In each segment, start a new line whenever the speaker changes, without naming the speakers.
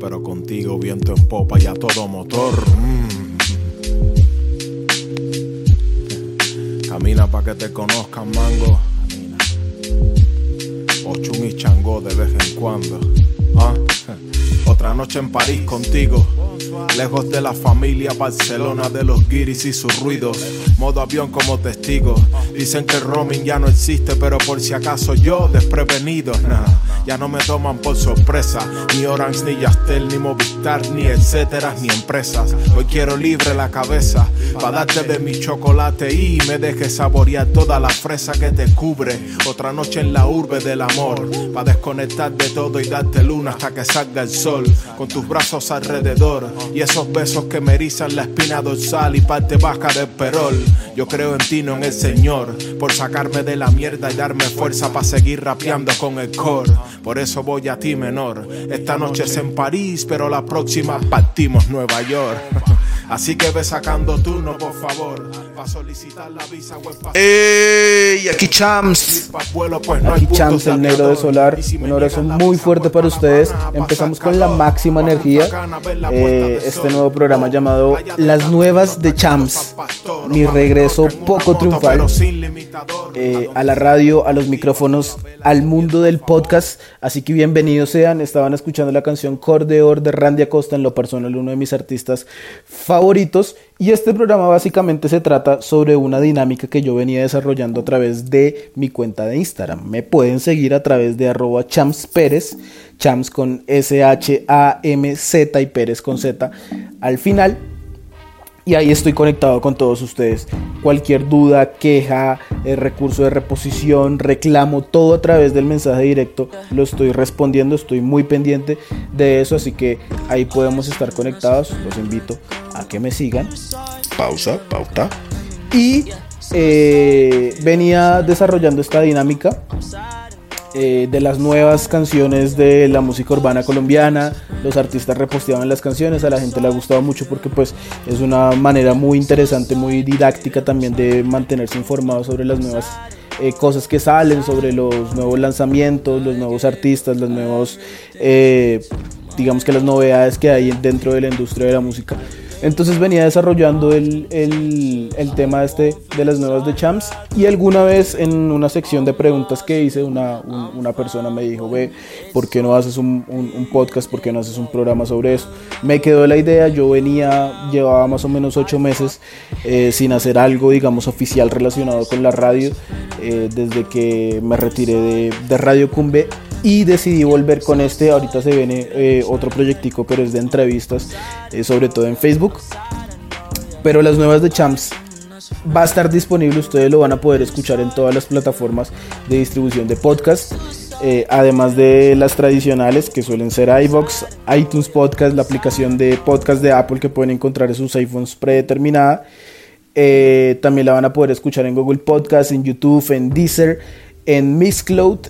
pero contigo viento en popa y a todo motor. Mm. Camina pa' que te conozcan, mango. Ochun y chango de vez en cuando. Ah, Otra noche en París contigo. Lejos de la familia, Barcelona de los guiris y sus ruidos. Modo avión como testigo. Dicen que el roaming ya no existe, pero por si acaso yo desprevenido. Ya no me toman por sorpresa. Ni Orange, ni Yastel, ni Movistar, ni etcétera, ni empresas. Hoy quiero libre la cabeza. Para darte de mi chocolate y me dejes saborear toda la fresa que te cubre. Otra noche en la urbe del amor. para desconectar de todo y darte luna hasta que salga el sol. Con tus brazos alrededor y esos besos que me erizan la espina dorsal y parte baja del perol. Yo creo en ti, no en el Señor, por sacarme de la mierda y darme fuerza para seguir rapeando con el core. Por eso voy a ti, menor. Esta noche es en París, pero la próxima partimos Nueva York. Así que ve sacando turno, por favor, para solicitar la visa
¡Ey! Aquí Chams.
pues
Aquí Chams, el negro de. Solar. Un abrazo muy fuerte para ustedes. Empezamos con la máxima energía. eh, este nuevo programa llamado Las
la
Nuevas de Chams. Mi regreso poco triunfal eh, a la radio, a los micrófonos, al mundo del podcast. Así que bienvenidos sean. Estaban escuchando la canción Cordeor de Randy Acosta, en lo personal uno de mis artistas favoritos. Y este programa básicamente se trata sobre una dinámica que yo venía desarrollando a través de mi cuenta de Instagram. Me pueden seguir a través de arroba Chams Pérez, con S-H-A-M-Z y Pérez con Z al final. Y ahí estoy conectado con todos ustedes. Cualquier duda, queja, eh, recurso de reposición, reclamo, todo a través del mensaje directo lo estoy respondiendo. Estoy muy pendiente de eso, así que ahí podemos estar conectados. Los invito a que me sigan.
Pausa, pauta.
Y eh, venía desarrollando esta dinámica eh, de las nuevas canciones de la música urbana colombiana. Los artistas reposteaban las canciones, a la gente le ha gustado mucho porque pues es una manera muy interesante, muy didáctica también de mantenerse informado sobre las nuevas eh, cosas que salen, sobre los nuevos lanzamientos, los nuevos artistas, los nuevos, eh, digamos que las novedades que hay dentro de la industria de la música. Entonces venía desarrollando el, el, el tema este de las nuevas de Champs y alguna vez en una sección de preguntas que hice una, un- una persona me dijo, ve, ¿por qué no haces un, un- podcast? ¿Por qué no haces un programa sobre eso? Me quedó la idea, yo venía, llevaba más o menos ocho meses eh, sin hacer algo, digamos, oficial relacionado con la radio eh, desde que me retiré de, de Radio Cumbe y decidí volver con este. Ahorita se viene eh, otro proyectico, pero es de entrevistas, eh, sobre todo en Facebook. Pero las nuevas de Champs va a estar disponible, ustedes lo van a poder escuchar en todas las plataformas de distribución de podcast. eh, además de las tradicionales que suelen ser iBox, iTunes Podcast, la aplicación de podcast de Apple que pueden encontrar en sus iPhones predeterminada. También la van a poder escuchar en Google Podcast, en YouTube, en Deezer, en Mixcloud,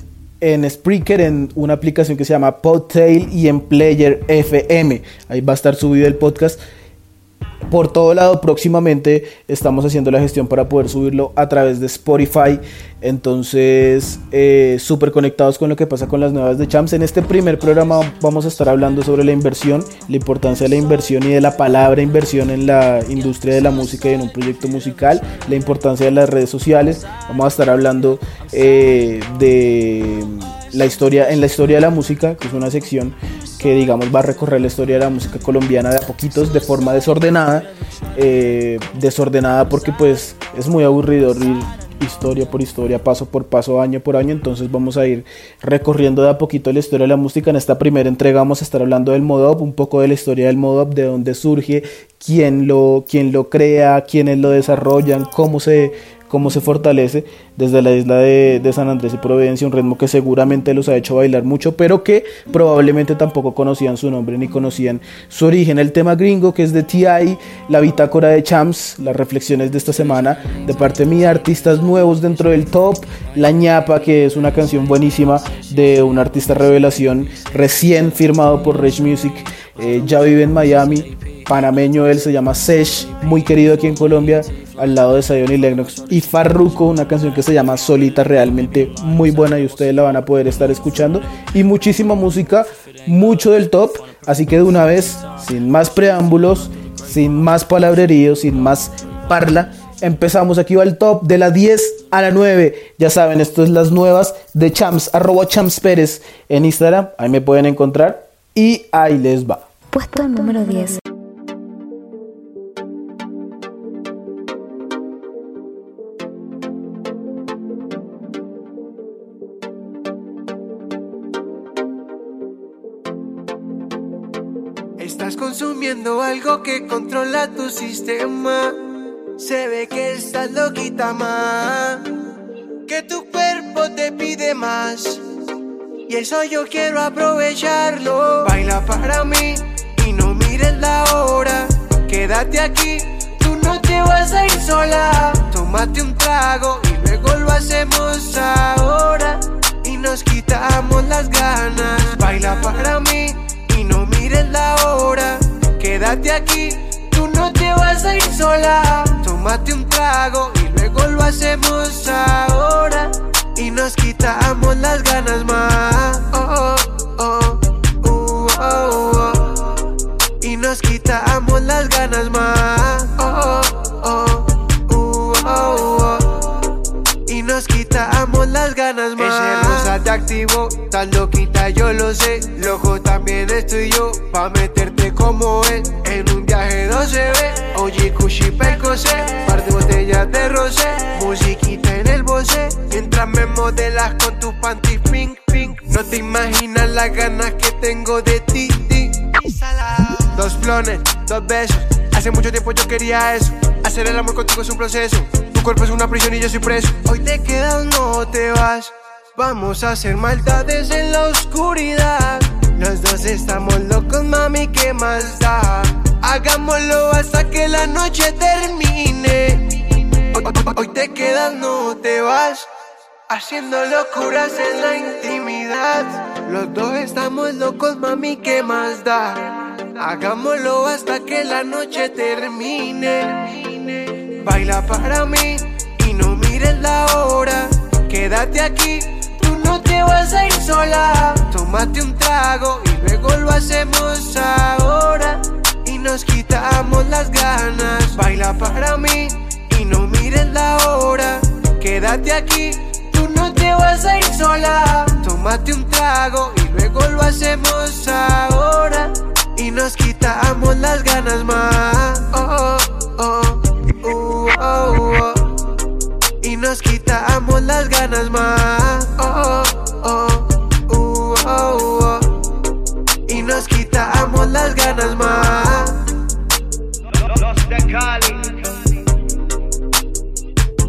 en Spreaker, en una aplicación que se llama Podtail y en Player FM. Ahí va a estar subido el podcast. Por todo lado, próximamente estamos haciendo la gestión para poder subirlo a través de Spotify. Entonces, eh, súper conectados con lo que pasa con las nuevas de Champs. En este primer programa vamos a estar hablando sobre la inversión, la importancia de la inversión y de la palabra inversión en la industria de la música y en un proyecto musical, la importancia de las redes sociales. Vamos a estar hablando eh, de la historia, en la historia de la música, que es una sección que digamos va a recorrer la historia de la música colombiana de a poquitos, de forma desordenada, eh, desordenada porque pues es muy aburrido ir historia por historia, paso por paso, año por año, entonces vamos a ir recorriendo de a poquito la historia de la música. En esta primera entrega vamos a estar hablando del mod un poco de la historia del mod de dónde surge, quién lo, quién lo crea, quiénes lo desarrollan, cómo se cómo se fortalece desde la isla de, San Andrés y Providencia, un ritmo que seguramente los ha hecho bailar mucho, pero que probablemente tampoco conocían su nombre ni conocían su origen. El tema gringo que es de TI, la bitácora de Champs, las reflexiones de esta semana de parte mía, artistas nuevos dentro del top, La ñapa, que es una canción buenísima de un artista revelación recién firmado por Rich Music eh, ya vive en Miami, panameño él, se llama Sesh, muy querido aquí en Colombia, al lado de Zion y Lennox. Y Farruko, una canción que se llama Solita, realmente muy buena y ustedes la van a poder estar escuchando. Y muchísima música, mucho del top. Así que de una vez, sin más preámbulos, sin más palabreríos, sin más parla, empezamos. Aquí va el top de la 10 a la 9. Ya saben, esto es las nuevas de Champs, arroba Champs Pérez en Instagram. Ahí me pueden encontrar. Y ahí les va.
Puesto número 10.
Estás consumiendo algo que controla tu sistema. Se ve que estás loquita más. Que tu cuerpo te pide más. Y eso yo quiero aprovecharlo. Baila para mí no mires la hora. Quédate aquí, tú no te vas a ir sola. Tómate un trago y luego lo hacemos ahora. Y nos quitamos las ganas. Baila para mí y no mires la hora. Quédate aquí, tú no te vas a ir sola. Tómate un trago y luego lo hacemos ahora. Y nos quitamos las ganas más. Activo, tan loquita yo lo sé. Loco también estoy yo, pa' meterte como él. En un viaje 12B, oye, cushi percocé. Par de botellas de rosé, musiquita en el bosé. Mientras me modelas con tus panties pink, pink. No te imaginas las ganas que tengo de ti, ti. Dos flones, dos besos. Hace mucho tiempo yo quería eso. Hacer el amor contigo es un proceso. Tu cuerpo es una prisión y yo soy preso. Hoy te quedas, no te vas. Vamos a hacer maldades en la oscuridad. Los dos estamos locos, mami, ¿qué más da? Hagámoslo hasta que la noche termine. Hoy, te quedas, no te vas. Haciendo locuras en la intimidad. Los dos estamos locos, mami, ¿qué más da? Hagámoslo hasta que la noche termine. Baila para mí y no mires la hora. Quédate aquí, te vas a ir sola. Tómate un trago y luego lo hacemos ahora. Y nos quitamos las ganas. Baila para mí y no mires la hora. Quédate aquí, tú no te vas a ir sola. Tómate un trago y luego lo hacemos ahora. Y nos quitamos las ganas más. Oh, oh, oh, uh, oh, oh. Y nos quitamos las ganas más.
Los de Cali.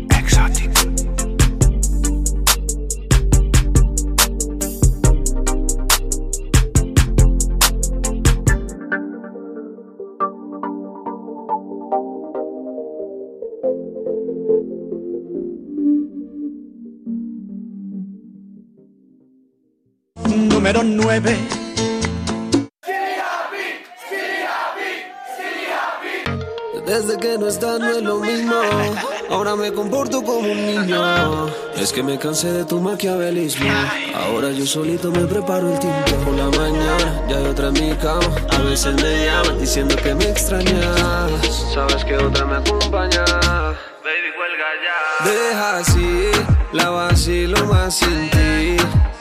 Exotic.
Número 9.
Desde que no estás no es lo mismo. Ahora me comporto como un niño. Es que me cansé de tu maquiavelismo. Ahora yo solito me preparo el tinto. Por la mañana ya hay otra en mi cama. A veces me llaman diciendo que me extrañas. Sabes que otra me acompaña. Baby, cuelga ya. Deja así, la vacilo más sin ti.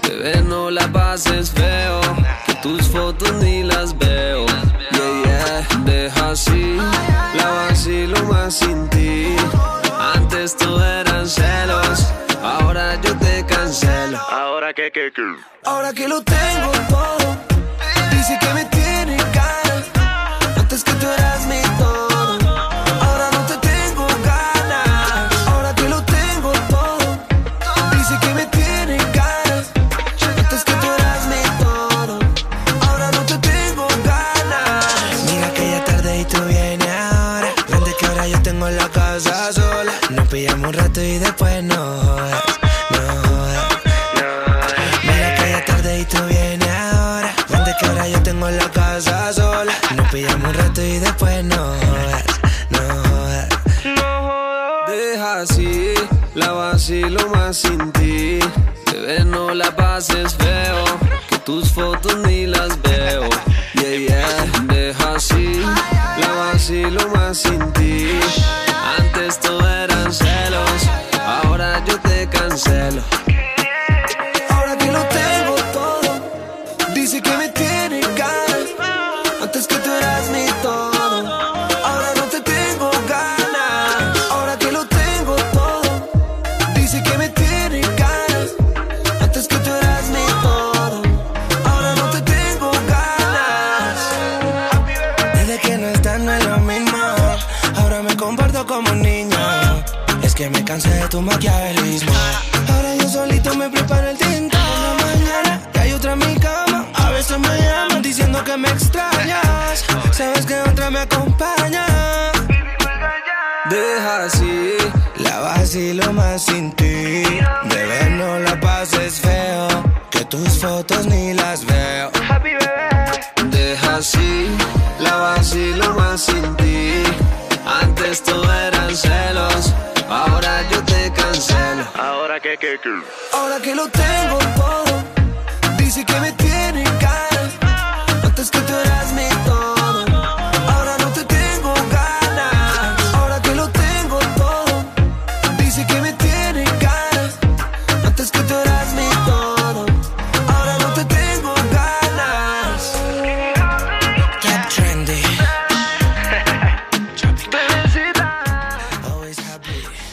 Bebé, no la pases feo. Que tus fotos ni las veo. Yeah, yeah, deja así, vacilo más sin ti. Antes tú eran celos, ahora yo te cancelo.
Ahora que, que, que.
Ahora que lo tengo todo, dice que me tiene ganas. Antes que tú eras mi tengo todo, dice que me tiene ganas.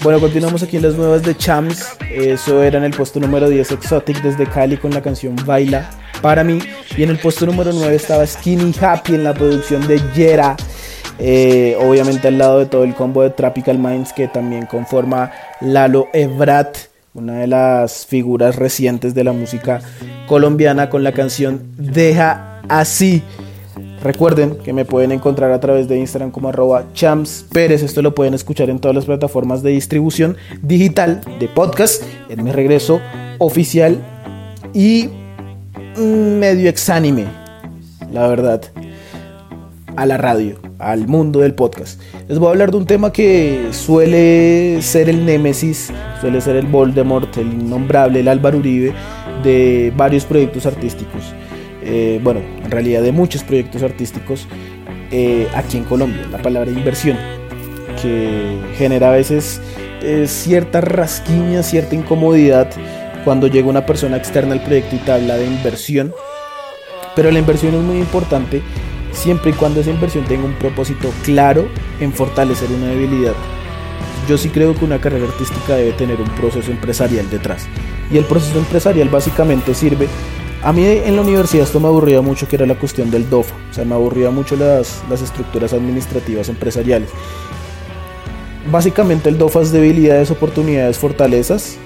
Bueno, continuamos aquí en las nuevas de Chams. Eso era en el puesto número 10 Exotic desde Cali con la canción Baila para mí. Y en el puesto número 9 estaba Skinny Happy en la producción de Yera. Eh, obviamente al lado de todo el combo de Tropical Minds que también conforma Lalo Ebrat, una de las figuras recientes de la música colombiana con la canción Deja así. Recuerden que me pueden encontrar a través de Instagram como arroba Chams Pérez. Esto lo pueden escuchar en todas las plataformas de distribución digital de podcast. En mi regreso oficial y medio exánime, la verdad, a la radio, al mundo del podcast. Les voy a hablar de un tema que suele ser el némesis, suele ser el Voldemort, el innombrable, el Álvaro Uribe de varios proyectos artísticos eh, bueno, en realidad de muchos proyectos artísticos eh, aquí en Colombia, la palabra inversión, que genera a veces eh, cierta rasquiña, cierta incomodidad cuando llega una persona externa al proyecto y te habla de inversión, pero la inversión es muy importante siempre y cuando esa inversión tenga un propósito claro en fortalecer una debilidad. Yo sí creo que una carrera artística debe tener un proceso empresarial detrás. Y el proceso empresarial básicamente sirve a mí en la universidad esto me aburría mucho, que era la cuestión del DOFA. O sea, me aburría mucho las, las estructuras administrativas empresariales. Básicamente el DOFA es debilidades, oportunidades, fortalezas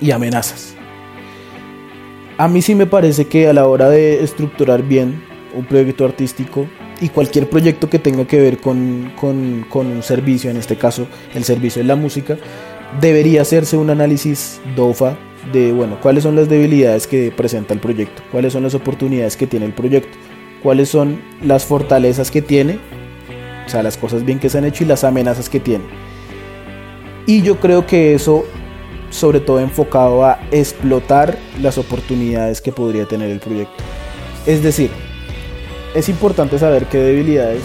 y amenazas. A mí sí me parece que a la hora de estructurar bien un proyecto artístico y cualquier proyecto que tenga que ver con, con, con un servicio, en este caso el servicio de la música, debería hacerse un análisis DOFA de, bueno, cuáles son las debilidades que presenta el proyecto, cuáles son las oportunidades que tiene el proyecto, cuáles son las fortalezas que tiene, o sea, las cosas bien que se han hecho y las amenazas que tiene. Y yo creo que eso, sobre todo enfocado a explotar las oportunidades que podría tener el proyecto. Es decir, es importante saber qué debilidades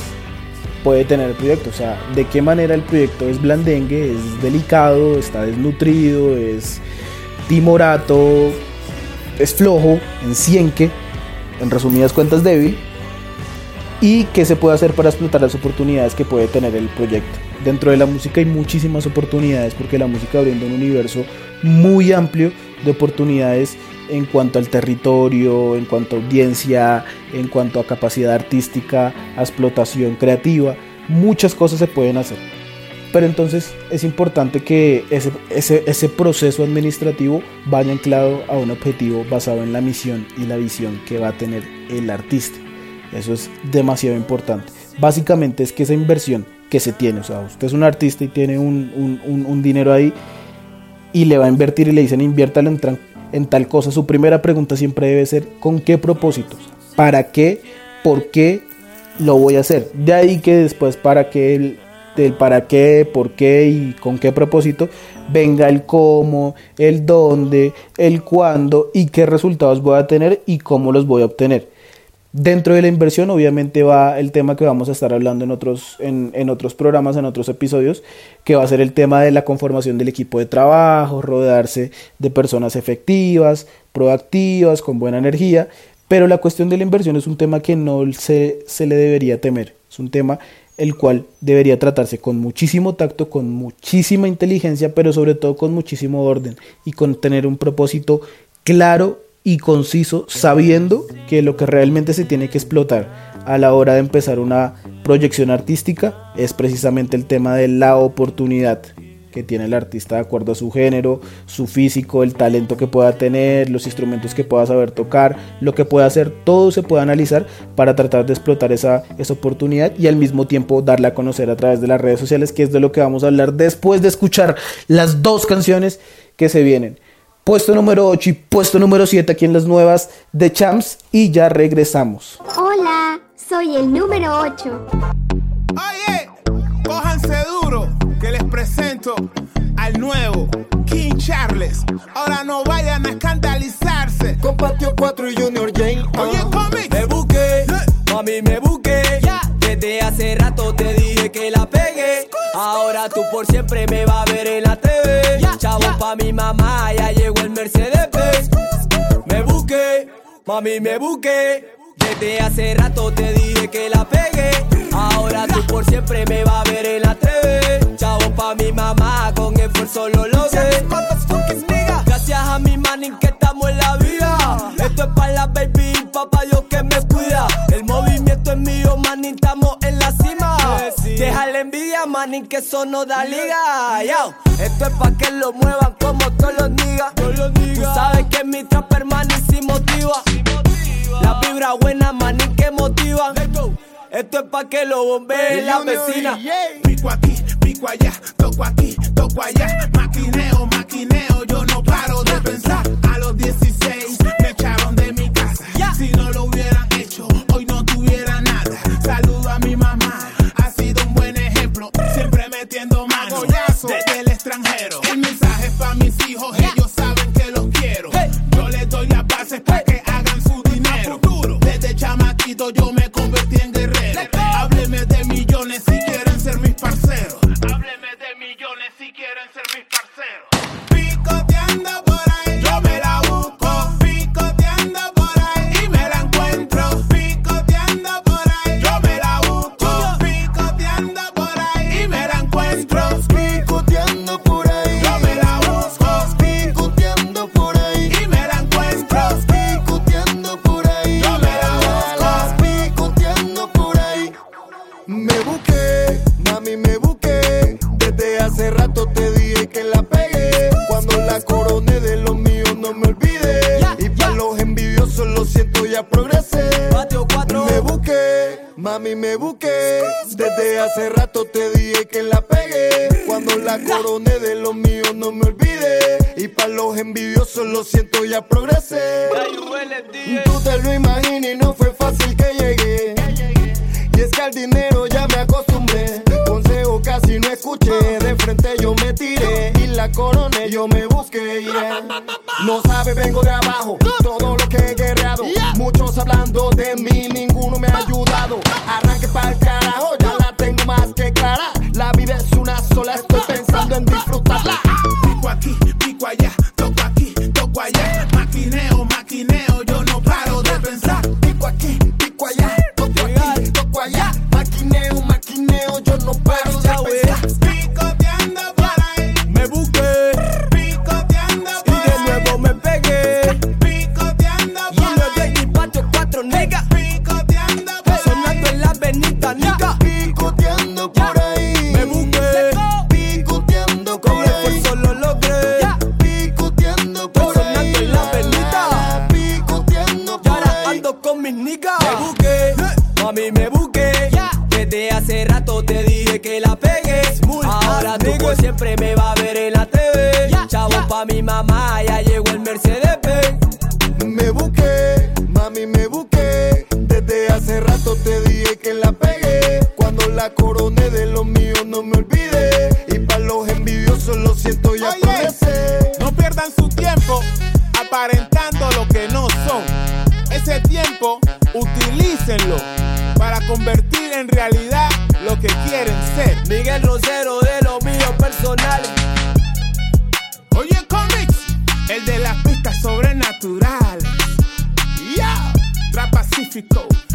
puede tener el proyecto, o sea, de qué manera el proyecto es blandengue, es delicado, está desnutrido, es timorato, es flojo, en cienque, en resumidas cuentas débil, y qué se puede hacer para explotar las oportunidades que puede tener el proyecto. Dentro de la música hay muchísimas oportunidades porque la música brinda un universo muy amplio de oportunidades en cuanto al territorio, en cuanto a audiencia, en cuanto a capacidad artística, a explotación creativa. Muchas cosas se pueden hacer. Pero entonces es importante que ese, ese, ese proceso administrativo vaya anclado a un objetivo basado en la misión y la visión que va a tener el artista. Eso es demasiado importante. Básicamente es que esa inversión que se tiene, o sea, usted es un artista y tiene un, un, un, dinero ahí y le va a invertir y le dicen inviértalo en, en tal cosa, su primera pregunta siempre debe ser ¿con qué propósitos? ¿Para qué? ¿Por qué lo voy a hacer? De ahí que después para qué el del para qué, por qué y con qué propósito, venga el cómo, el dónde, el cuándo y qué resultados voy a tener y cómo los voy a obtener. Dentro de la inversión, obviamente, va el tema que vamos a estar hablando en otros, en, en, otros programas, en otros episodios, que va a ser el tema de la conformación del equipo de trabajo, rodearse de personas efectivas, proactivas, con buena energía. Pero la cuestión de la inversión es un tema que no se, se le debería temer. Es un tema el cual debería tratarse con muchísimo tacto, con muchísima inteligencia, pero sobre todo con muchísimo orden y con tener un propósito claro y conciso, sabiendo que lo que realmente se tiene que explotar a la hora de empezar una proyección artística es precisamente el tema de la oportunidad que tiene el artista de acuerdo a su género, su físico, el talento que pueda tener, los instrumentos que pueda saber tocar, lo que pueda hacer, todo se puede analizar para tratar de explotar esa, esa oportunidad y al mismo tiempo darla a conocer a través de las redes sociales, que es de lo que vamos a hablar después de escuchar las dos canciones que se vienen. Puesto número 8 y puesto número 7 aquí en las nuevas de Champs y ya regresamos.
Hola, soy el número 8.
Oye, cójanse duro que les presento al nuevo King Charles. Ahora no vayan a escandalizarse.
Con Patio 4 y Junior Jane.
Oye, cómics.
Me busqué, mami, me busqué. Desde hace rato te dije que la pegué. Ahora tú por siempre me vas a ver en la TV. Chavo pa' mi mamá, ya llegó el Mercedes Benz. Me busqué, mami, me busqué. Desde hace rato te dije que la pegué. Ahora tú por siempre me vas a ver en la TV. Chavo pa' mi mamá, con esfuerzo lo logré. Gracias a mi manín que estamos en la vida. Esto es para la baby y papá Dios que me cuida. El movimiento es mío, manín, estamos en la cima. Deja la envidia, manín, que eso no da liga. Yo, esto es pa' que lo muevan como todos los niggas. Tú sabes que mi trapper, manín, sí motiva. La vibra buena, manín, que motiva. Esto es pa' que lo bombee la vecina.
Pico aquí, pico allá, toco aquí, toco allá. Maquineo, maquineo, yo no paro de pensar. A los 16 Saludo a mi mamá, ha sido un buen ejemplo. Siempre metiendo mano desde el extranjero. El mensaje es pa' mis hijos, ellos saben que los quiero. Yo les doy las bases para que hagan su dinero. Desde chamaquito yo me convertí en guerrero. Hábleme de millones Trap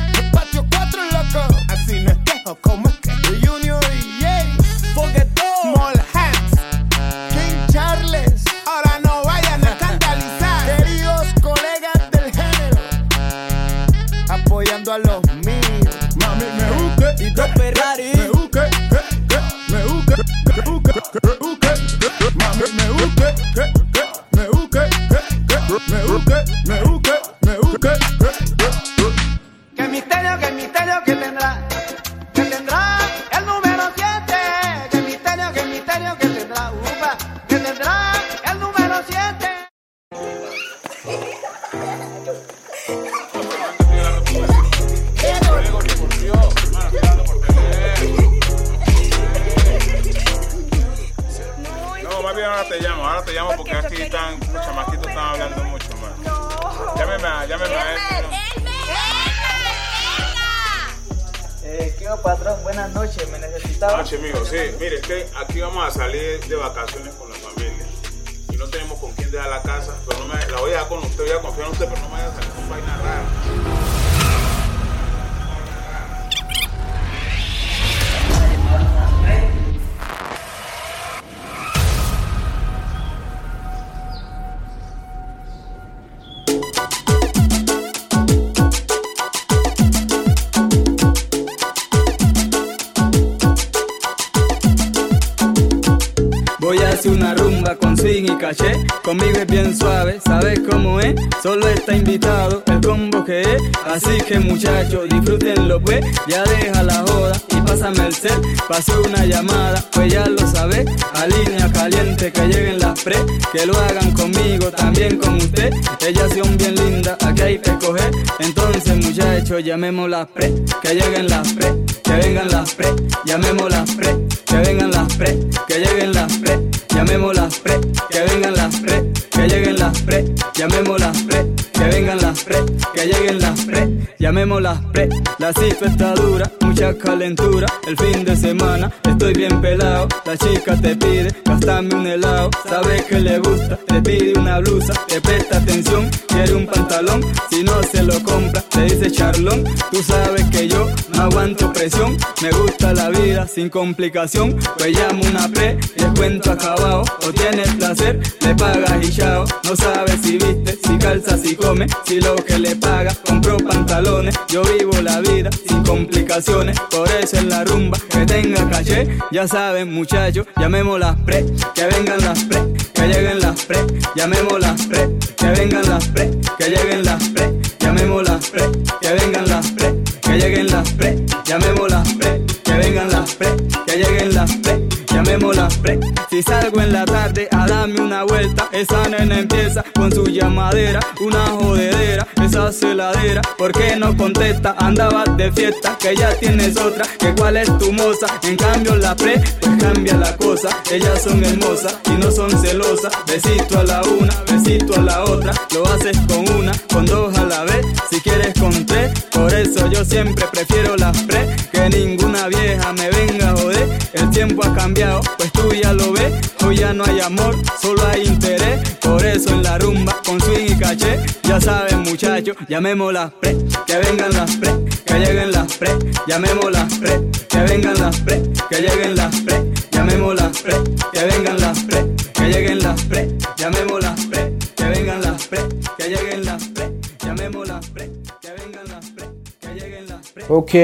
muchachos, llamemos las pre. Que lleguen las pre, que vengan las pre. Llamemos las pre, que vengan las pre. Que lleguen las pre, llamemos las pre. Que vengan las pre, que lleguen las pre. Llamemos las pre, que vengan las pre. Que lleguen las pre, llamemos las pre. La cifra está dura, mucha calentura. El fin de semana estoy bien pelado. La chica te pide gastame un helado. Sabes que le gusta, te pide una blusa. Te presta atención, quiere un pantalón. Si no se lo compra, te dice charlón. Tú sabes que yo no aguanto presión. Me gusta la vida sin complicación. Pues llamo una pre y el cuento acabado. O tienes placer, le pagas y chao. No sabes si viste, si calza, si come. Si lo que le paga, compró pantalones. Yo vivo la vida sin complicaciones. Por eso en la rumba que tenga caché. Ya saben, muchachos, llamemos las pre. Que vengan las pre, que lleguen las pre. Llamemos las pre, que vengan las pre. Que lleguen las pre, llamemos las pre. Que vengan las pre, que lleguen las pre. Llamemos las pre, que vengan las pre. Que lleguen las pre, llamemos las pre. Si salgo en la tarde a darme una vuelta, esa nena empieza con su llamadera, una jodedera, esa celadera. ¿Por qué no contesta? Andabas de fiesta, que ya tienes otra, que cuál es tu moza. En cambio la pre, pues cambia la cosa. Ellas son hermosas y no son celosas. Besito a la una, besito a la otra. Lo haces con una, con dos a la vez. Si quieres con tres, por eso yo siempre prefiero las pre. Que ninguna vieja me venga a joder. El tiempo ha cambiado, pues tú ya lo ves. Hoy ya no hay amor, solo hay interés. Por eso en la rumba, con swing y caché. Ya saben, muchachos, llamemos las pre. Que vengan las pre, que lleguen las pre. Llamemos las pre, que vengan las pre. Que lleguen las pre, llamemos las pre. Que vengan las pre, que lleguen las pre. Llamemos las pre, que vengan las pre. Que lleguen las pre, llamemos las pre. Que vengan las pre, que lleguen las pre.
Ok,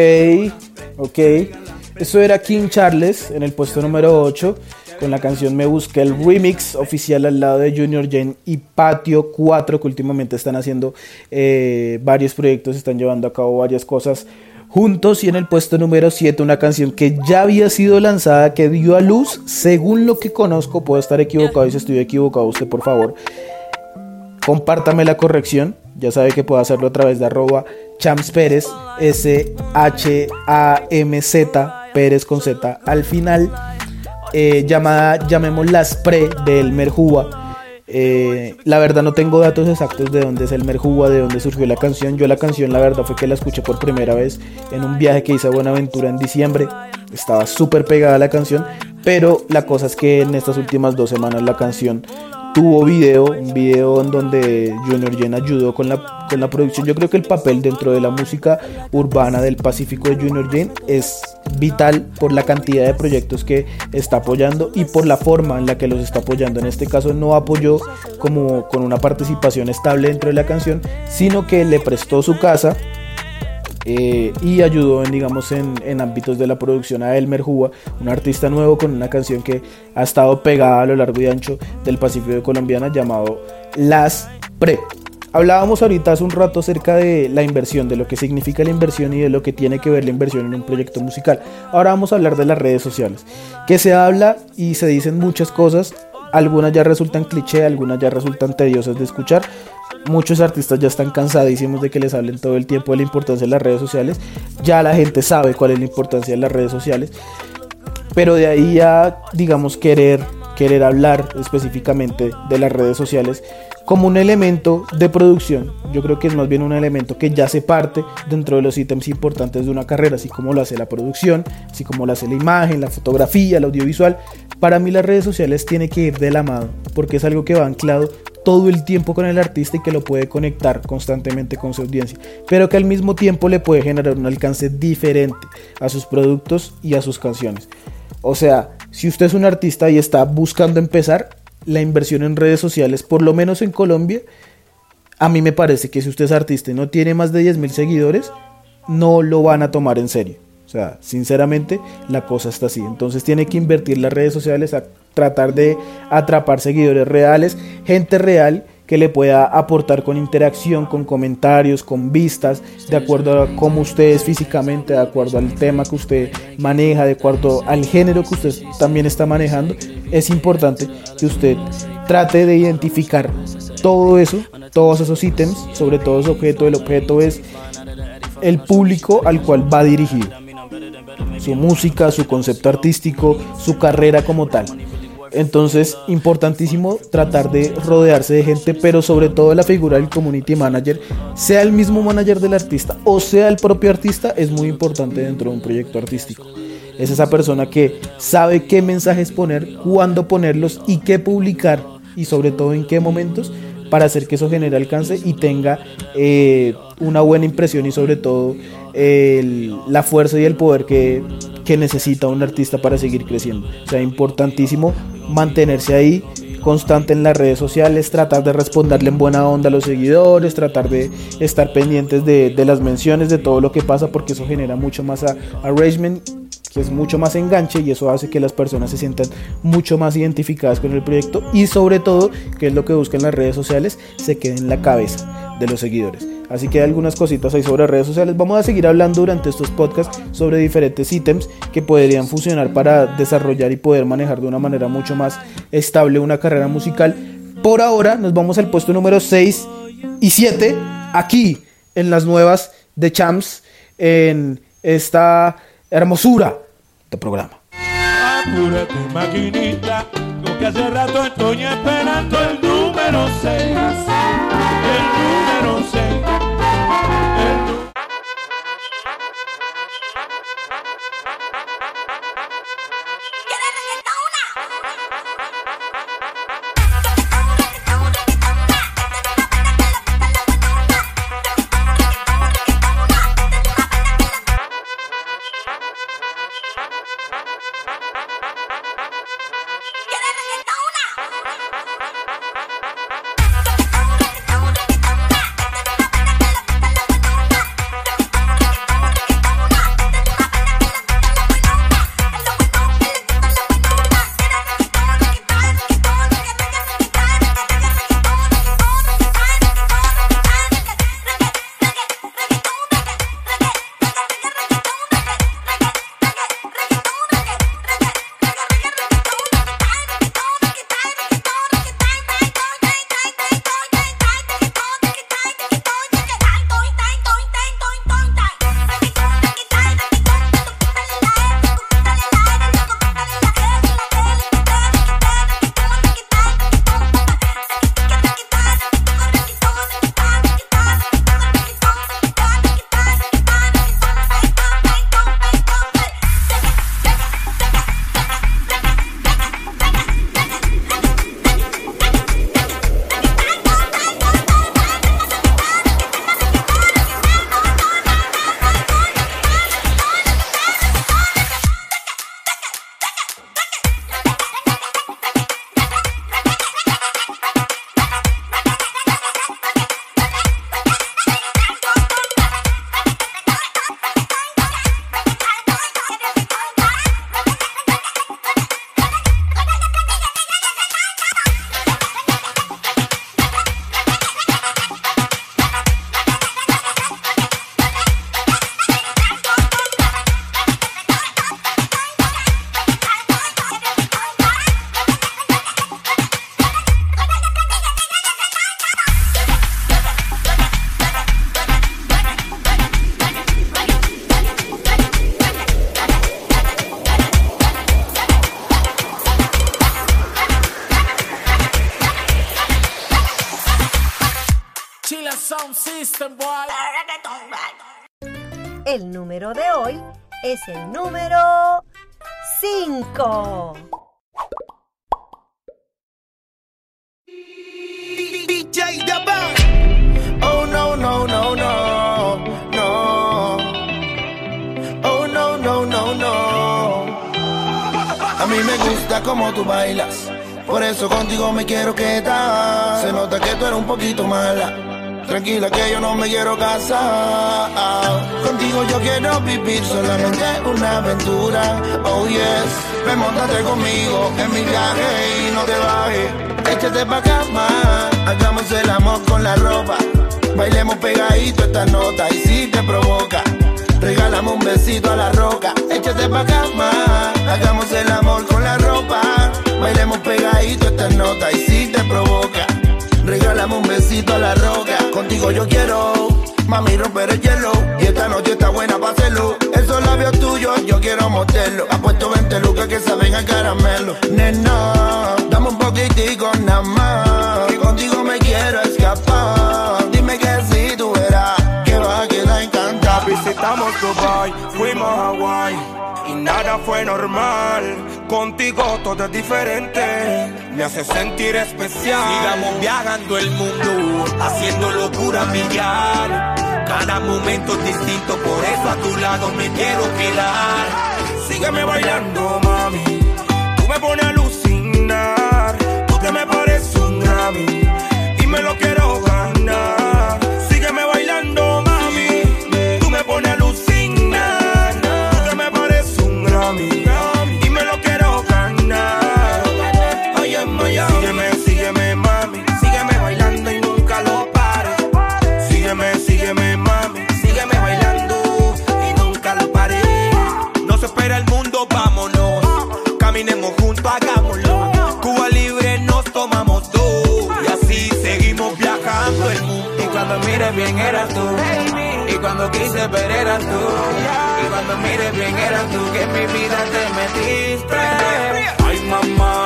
ok. Eso era King Charles en el puesto número 8 con la canción Me Busqué el remix oficial al lado de Junior Jane y Patio 4 que últimamente están haciendo eh, varios proyectos, están llevando a cabo varias cosas juntos y en el puesto número 7 una canción que ya había sido lanzada, que dio a luz, según lo que conozco, puedo estar equivocado y si estoy equivocado usted por favor compártame la corrección. Ya sabe que puedo hacerlo a través de arroba Chams Pérez, S-H-A-M-Z, Pérez con Z al final. Eh, llamada, llamemos Las Pre del Merjúa. Eh, la verdad no tengo datos exactos de dónde es el Merjúa, de dónde surgió la canción. Yo la canción la verdad fue que la escuché por primera vez en un viaje que hice a Buenaventura en diciembre. Estaba súper pegada la canción, pero la cosa es que en estas últimas dos semanas la canción tuvo video, un video en donde Junior Jen ayudó con la, con la producción. Yo creo que el papel dentro de la música urbana del Pacífico de Junior Jen es vital por la cantidad de proyectos que está apoyando y por la forma en la que los está apoyando. En este caso no apoyó como con una participación estable dentro de la canción, sino que le prestó su casa eh, y ayudó en, digamos, en, en, ámbitos de la producción a Elmer Juba, un artista nuevo con una canción que ha estado pegada a lo largo y ancho del Pacífico de colombiana llamado Las Pre. Hablábamos ahorita hace un rato acerca de la inversión, de lo que significa la inversión y de lo que tiene que ver la inversión en un proyecto musical. Ahora vamos a hablar de las redes sociales, que se habla y se dicen muchas cosas, algunas ya resultan cliché, algunas ya resultan tediosas de escuchar, muchos artistas ya están cansadísimos de que les hablen todo el tiempo de la importancia de las redes sociales. Ya la gente sabe cuál es la importancia de las redes sociales. Pero de ahí a, digamos, querer, querer hablar específicamente de las redes sociales como un elemento de producción. Yo creo que es más bien un elemento que ya se parte dentro de los ítems importantes de una carrera, así como lo hace la producción, así como lo hace la imagen, la fotografía, el audiovisual. Para mí las redes sociales tiene que ir de la mano, porque es algo que va anclado todo el tiempo con el artista y que lo puede conectar constantemente con su audiencia, pero que al mismo tiempo le puede generar un alcance diferente a sus productos y a sus canciones. O sea, si usted es un artista y está buscando empezar, la inversión en redes sociales, por lo menos en Colombia, a mí me parece que si usted es artista y no tiene más de 10 mil seguidores, no lo van a tomar en serio. Sea, sinceramente, la cosa está así. Entonces tiene que invertir las redes sociales a tratar de atrapar seguidores reales, gente real que le pueda aportar con interacción, con comentarios, con vistas, de acuerdo a cómo usted es físicamente, de acuerdo al tema que usted maneja, de acuerdo al género que usted también está manejando. Es importante que usted trate de identificar todo eso, todos esos ítems, sobre todo ese objeto. El objeto es el público al cual va dirigido. Su música, su concepto artístico, su carrera como tal. Entonces, importantísimo tratar de rodearse de gente, pero sobre todo la figura del community manager, sea el mismo manager del artista o sea el propio artista, es muy importante dentro de un proyecto artístico. Es esa persona que sabe qué mensajes poner, cuándo ponerlos y qué publicar y sobre todo en qué momentos para hacer que eso genere alcance y tenga eh, una buena impresión y sobre todo el, la fuerza y el poder que, que necesita un artista para seguir creciendo. O sea, importantísimo mantenerse ahí constante en las redes sociales, tratar de responderle en buena onda a los seguidores, tratar de estar pendientes de, de las menciones, de todo lo que pasa, porque eso genera mucho más arrangement, que es mucho más enganche y eso hace que las personas se sientan mucho más identificadas con el proyecto y sobre todo, que es lo que buscan las redes sociales, se quede en la cabeza de los seguidores. Así que hay algunas cositas ahí sobre redes sociales. Vamos a seguir hablando durante estos podcasts sobre diferentes ítems que podrían funcionar para desarrollar y poder manejar de una manera mucho más estable una carrera musical. Por ahora nos vamos al puesto número 6 y 7 aquí en las nuevas de Champs en esta hermosura de programa.
Apúrate, maquinita, porque hace rato estoy esperando el número 6. El número 6.
A mí me gusta como tú bailas. Por eso contigo me quiero quedar. Se nota que tú eres un poquito mala. Tranquila que yo no me quiero casar. Contigo yo quiero vivir solamente una aventura. Oh yes, ven montate conmigo en mi viaje y no te bajes. Échate pa' cama, hagamos el amor con la ropa. Bailemos pegadito esta nota y si te provoca. Regálame un besito a la roca, échate pa' cama, hagamos el amor con la ropa. Bailemos pegadito esta nota y si te provoca. Regálame un besito a la roca. Contigo yo quiero, mami, romper el hielo. Y esta noche está buena para hacerlo. Esos labios tuyos yo quiero morderlo. Apuesto 20 lucas que saben a caramelo. Nena, dame un poquitico nada más. Que contigo me quiero escapar.
Visitamos Dubai, fuimos a Hawaii y nada fue normal. Contigo todo es diferente, me hace sentir especial.
Sigamos viajando el mundo, haciendo locura millar. Cada momento es distinto, por eso a tu lado me quiero quedar.
Sígueme bailando, mami. Tú me pones a alucinar. Tú que me pareces un Grammy. Y me lo quiero ganar.
Bien eras tú. Y cuando quise ver eras tú. Y cuando mires bien eras tú. Que en mi vida te metiste.
Ay, mamá,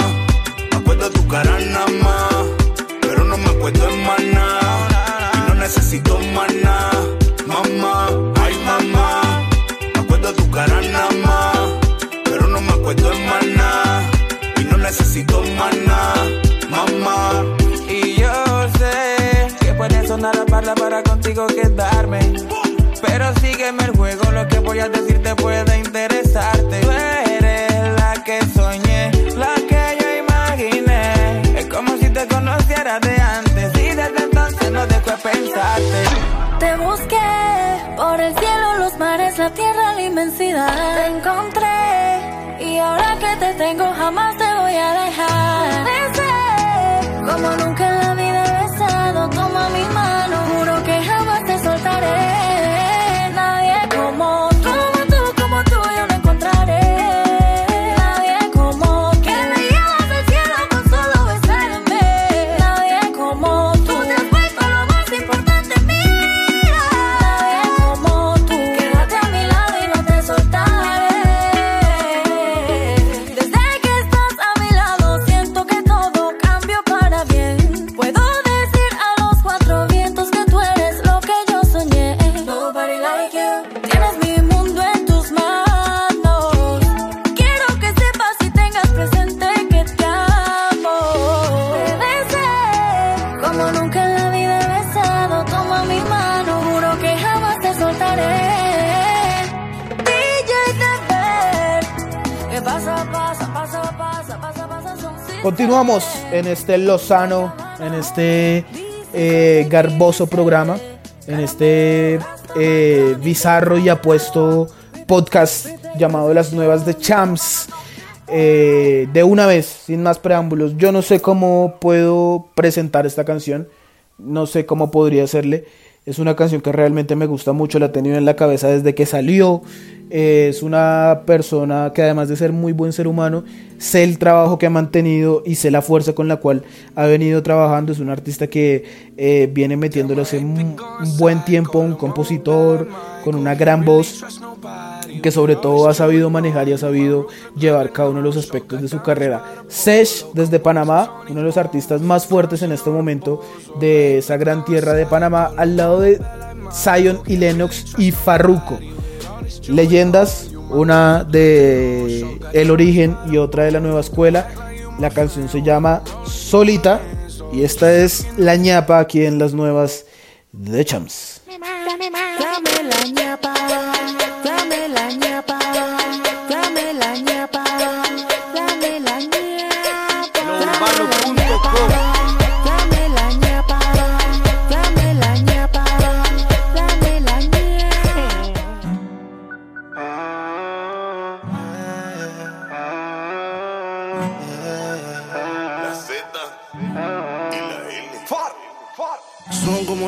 me acuerdo tu cara nada más. Pero no me acuerdo en más nada. Y no necesito más nada.
Juego, lo que voy a decirte puede interesarte. Tú eres la que soñé, la que yo imaginé. Es como si te conociera de antes y desde entonces no dejo de pensarte.
Te busqué por el cielo, los mares, la tierra, la inmensidad. Te encontré y ahora que te tengo jamás te voy a dejar. Besé como nunca en la vida he besado. Toma mi mano, En
este lozano, en este eh, garboso programa, en este eh, bizarro y apuesto podcast llamado Las Nuevas de Champs. Eh, de una vez, sin más preámbulos, yo no sé cómo puedo presentar esta canción, no sé cómo podría hacerle. Es una canción que realmente me gusta mucho, la he tenido en la cabeza desde que salió. Es una persona que además de ser muy buen ser humano, sé el trabajo que ha mantenido y sé la fuerza con la cual ha venido trabajando. Es un artista que eh, viene metiéndole hace un buen tiempo, un compositor con una gran voz. Que sobre todo ha sabido manejar y ha sabido llevar cada uno de los aspectos de su carrera. Sesh desde Panamá, uno de los artistas más fuertes en este momento de esa gran tierra de Panamá, al lado de Zion y Lennox y Farruko. Leyendas, una de El Origen y otra de la Nueva Escuela. La canción se llama Solita y esta es la ñapa aquí en las nuevas de Champs.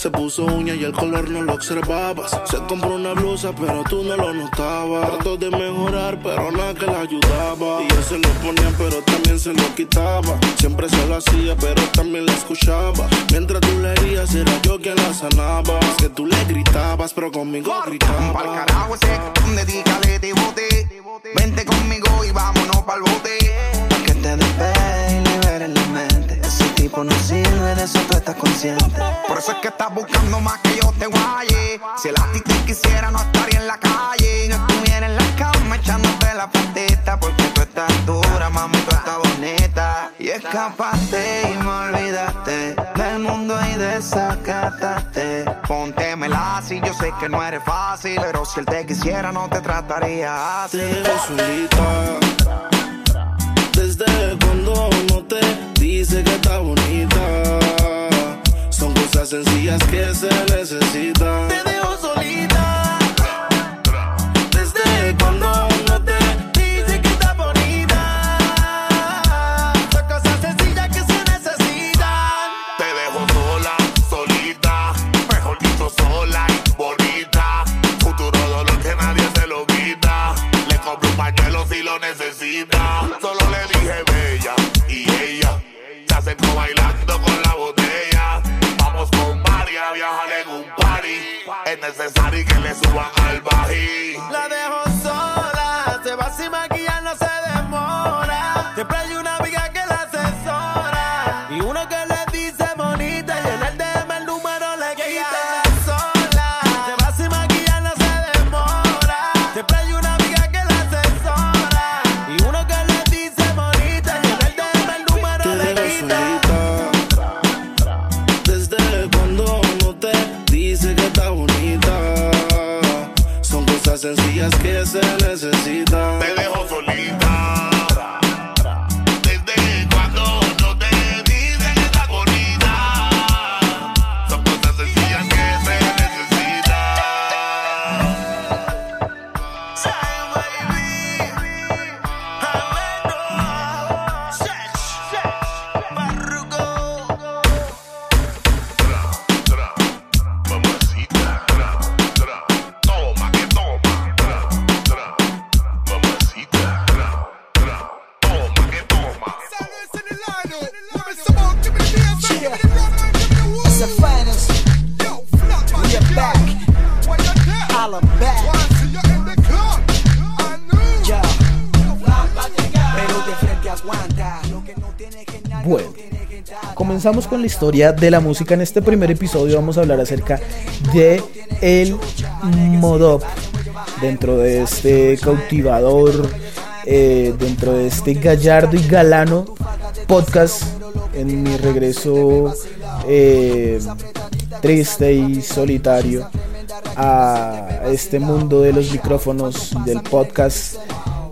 Se puso uña y el color no lo observabas. Se compró una blusa, pero tú no lo notabas. Trató de mejorar, pero nada que la ayudaba. Y él se lo ponía, pero también se lo quitaba. Siempre se lo hacía, pero también la escuchaba. Mientras tú le herías, era yo quien la sanaba. Es que tú le gritabas, pero conmigo gritaba.
Pa'l carajo ese, donde dígale te bote. Vente conmigo y vámonos pa'l bote. Pa' que te despegue y liberes la mente. No sirve, de eso tú estás consciente. Por eso es que estás buscando más que yo te guaye. Si el a ti te quisiera, no estaría en la calle. No estuviera en la cama echándote la patita. Porque tú estás dura, mami, tú estás bonita. Y escapaste y me olvidaste del mundo y desacataste. Póntemela si yo sé que no eres fácil. Pero si él te quisiera, no te trataría así.
Te solita. Desde cuando no te dice que está bonita. Son cosas sencillas que se necesitan.
Te dejo
necesario que le suban al bají.
Bueno, comenzamos con la historia de la música. En este primer episodio vamos a hablar acerca de el modop dentro de este cautivador, eh, dentro de este gallardo y galano podcast en mi regreso eh, triste y solitario a este mundo de los micrófonos, del podcast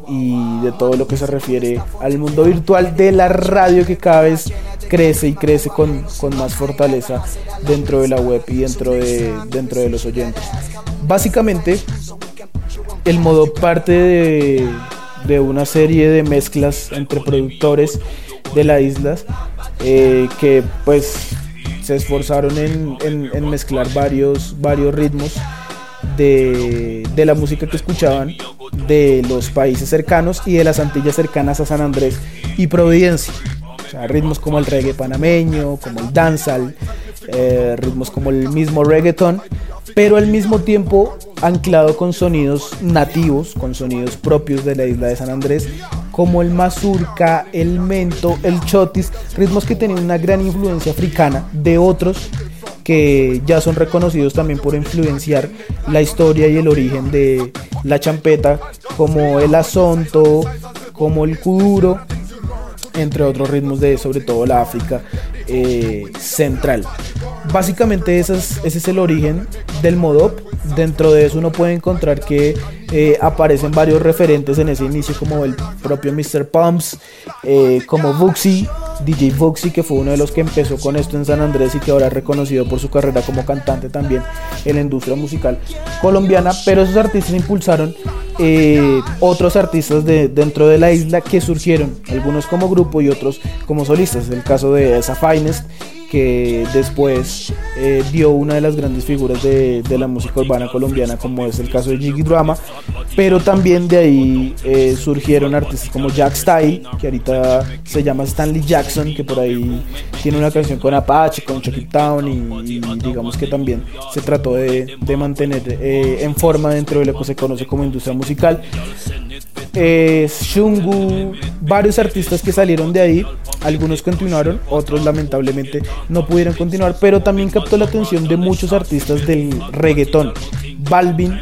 y de todo lo que se refiere al mundo virtual de la radio que cada vez crece y crece con, con más fortaleza dentro de la web y dentro de, dentro de los oyentes. Básicamente, el modo parte de, de una serie de mezclas entre productores de la isla eh, que pues se esforzaron en, en- en mezclar varios, varios ritmos de, de la música que escuchaban de los países cercanos y de las Antillas cercanas a San Andrés y Providencia. Ritmos como el reggae panameño, como el dancehall, eh, ritmos como el mismo reggaeton, pero al mismo tiempo anclado con sonidos nativos, con sonidos propios de la isla de San Andrés, como el mazurca, el mento, el chotis, ritmos que tenían una gran influencia africana de otros que ya son reconocidos también por influenciar la historia y el origen de la champeta, como el asonto, como el kuduro, entre otros ritmos de sobre todo la África eh, central. Básicamente ese es, el origen del modop. Dentro de eso uno puede encontrar que eh, aparecen varios referentes en ese inicio como el propio Mr. Pumps, eh, como Buxi, DJ Buxi que fue uno de los que empezó con esto en San Andrés y que ahora es reconocido por su carrera como cantante también en la industria musical colombiana, pero esos artistas impulsaron eh, otros artistas de, dentro de la isla que surgieron, algunos como grupo y otros como solistas. El caso de Esa que después eh, dio una de las grandes figuras de, de la música urbana colombiana, como es el caso de Jiggy Drama, pero también de ahí eh, surgieron artistas como Jack Style, que ahorita se llama Stanley Jackson, que por ahí tiene una canción con Apache, con Chucky Town, y, digamos que también se trató de, de mantener eh, en forma dentro de lo que se conoce como industria musical. Eh, Shungu, varios artistas que salieron de ahí, algunos continuaron, otros lamentablemente no pudieron continuar, pero también captó la atención de muchos artistas del reggaetón. Balvin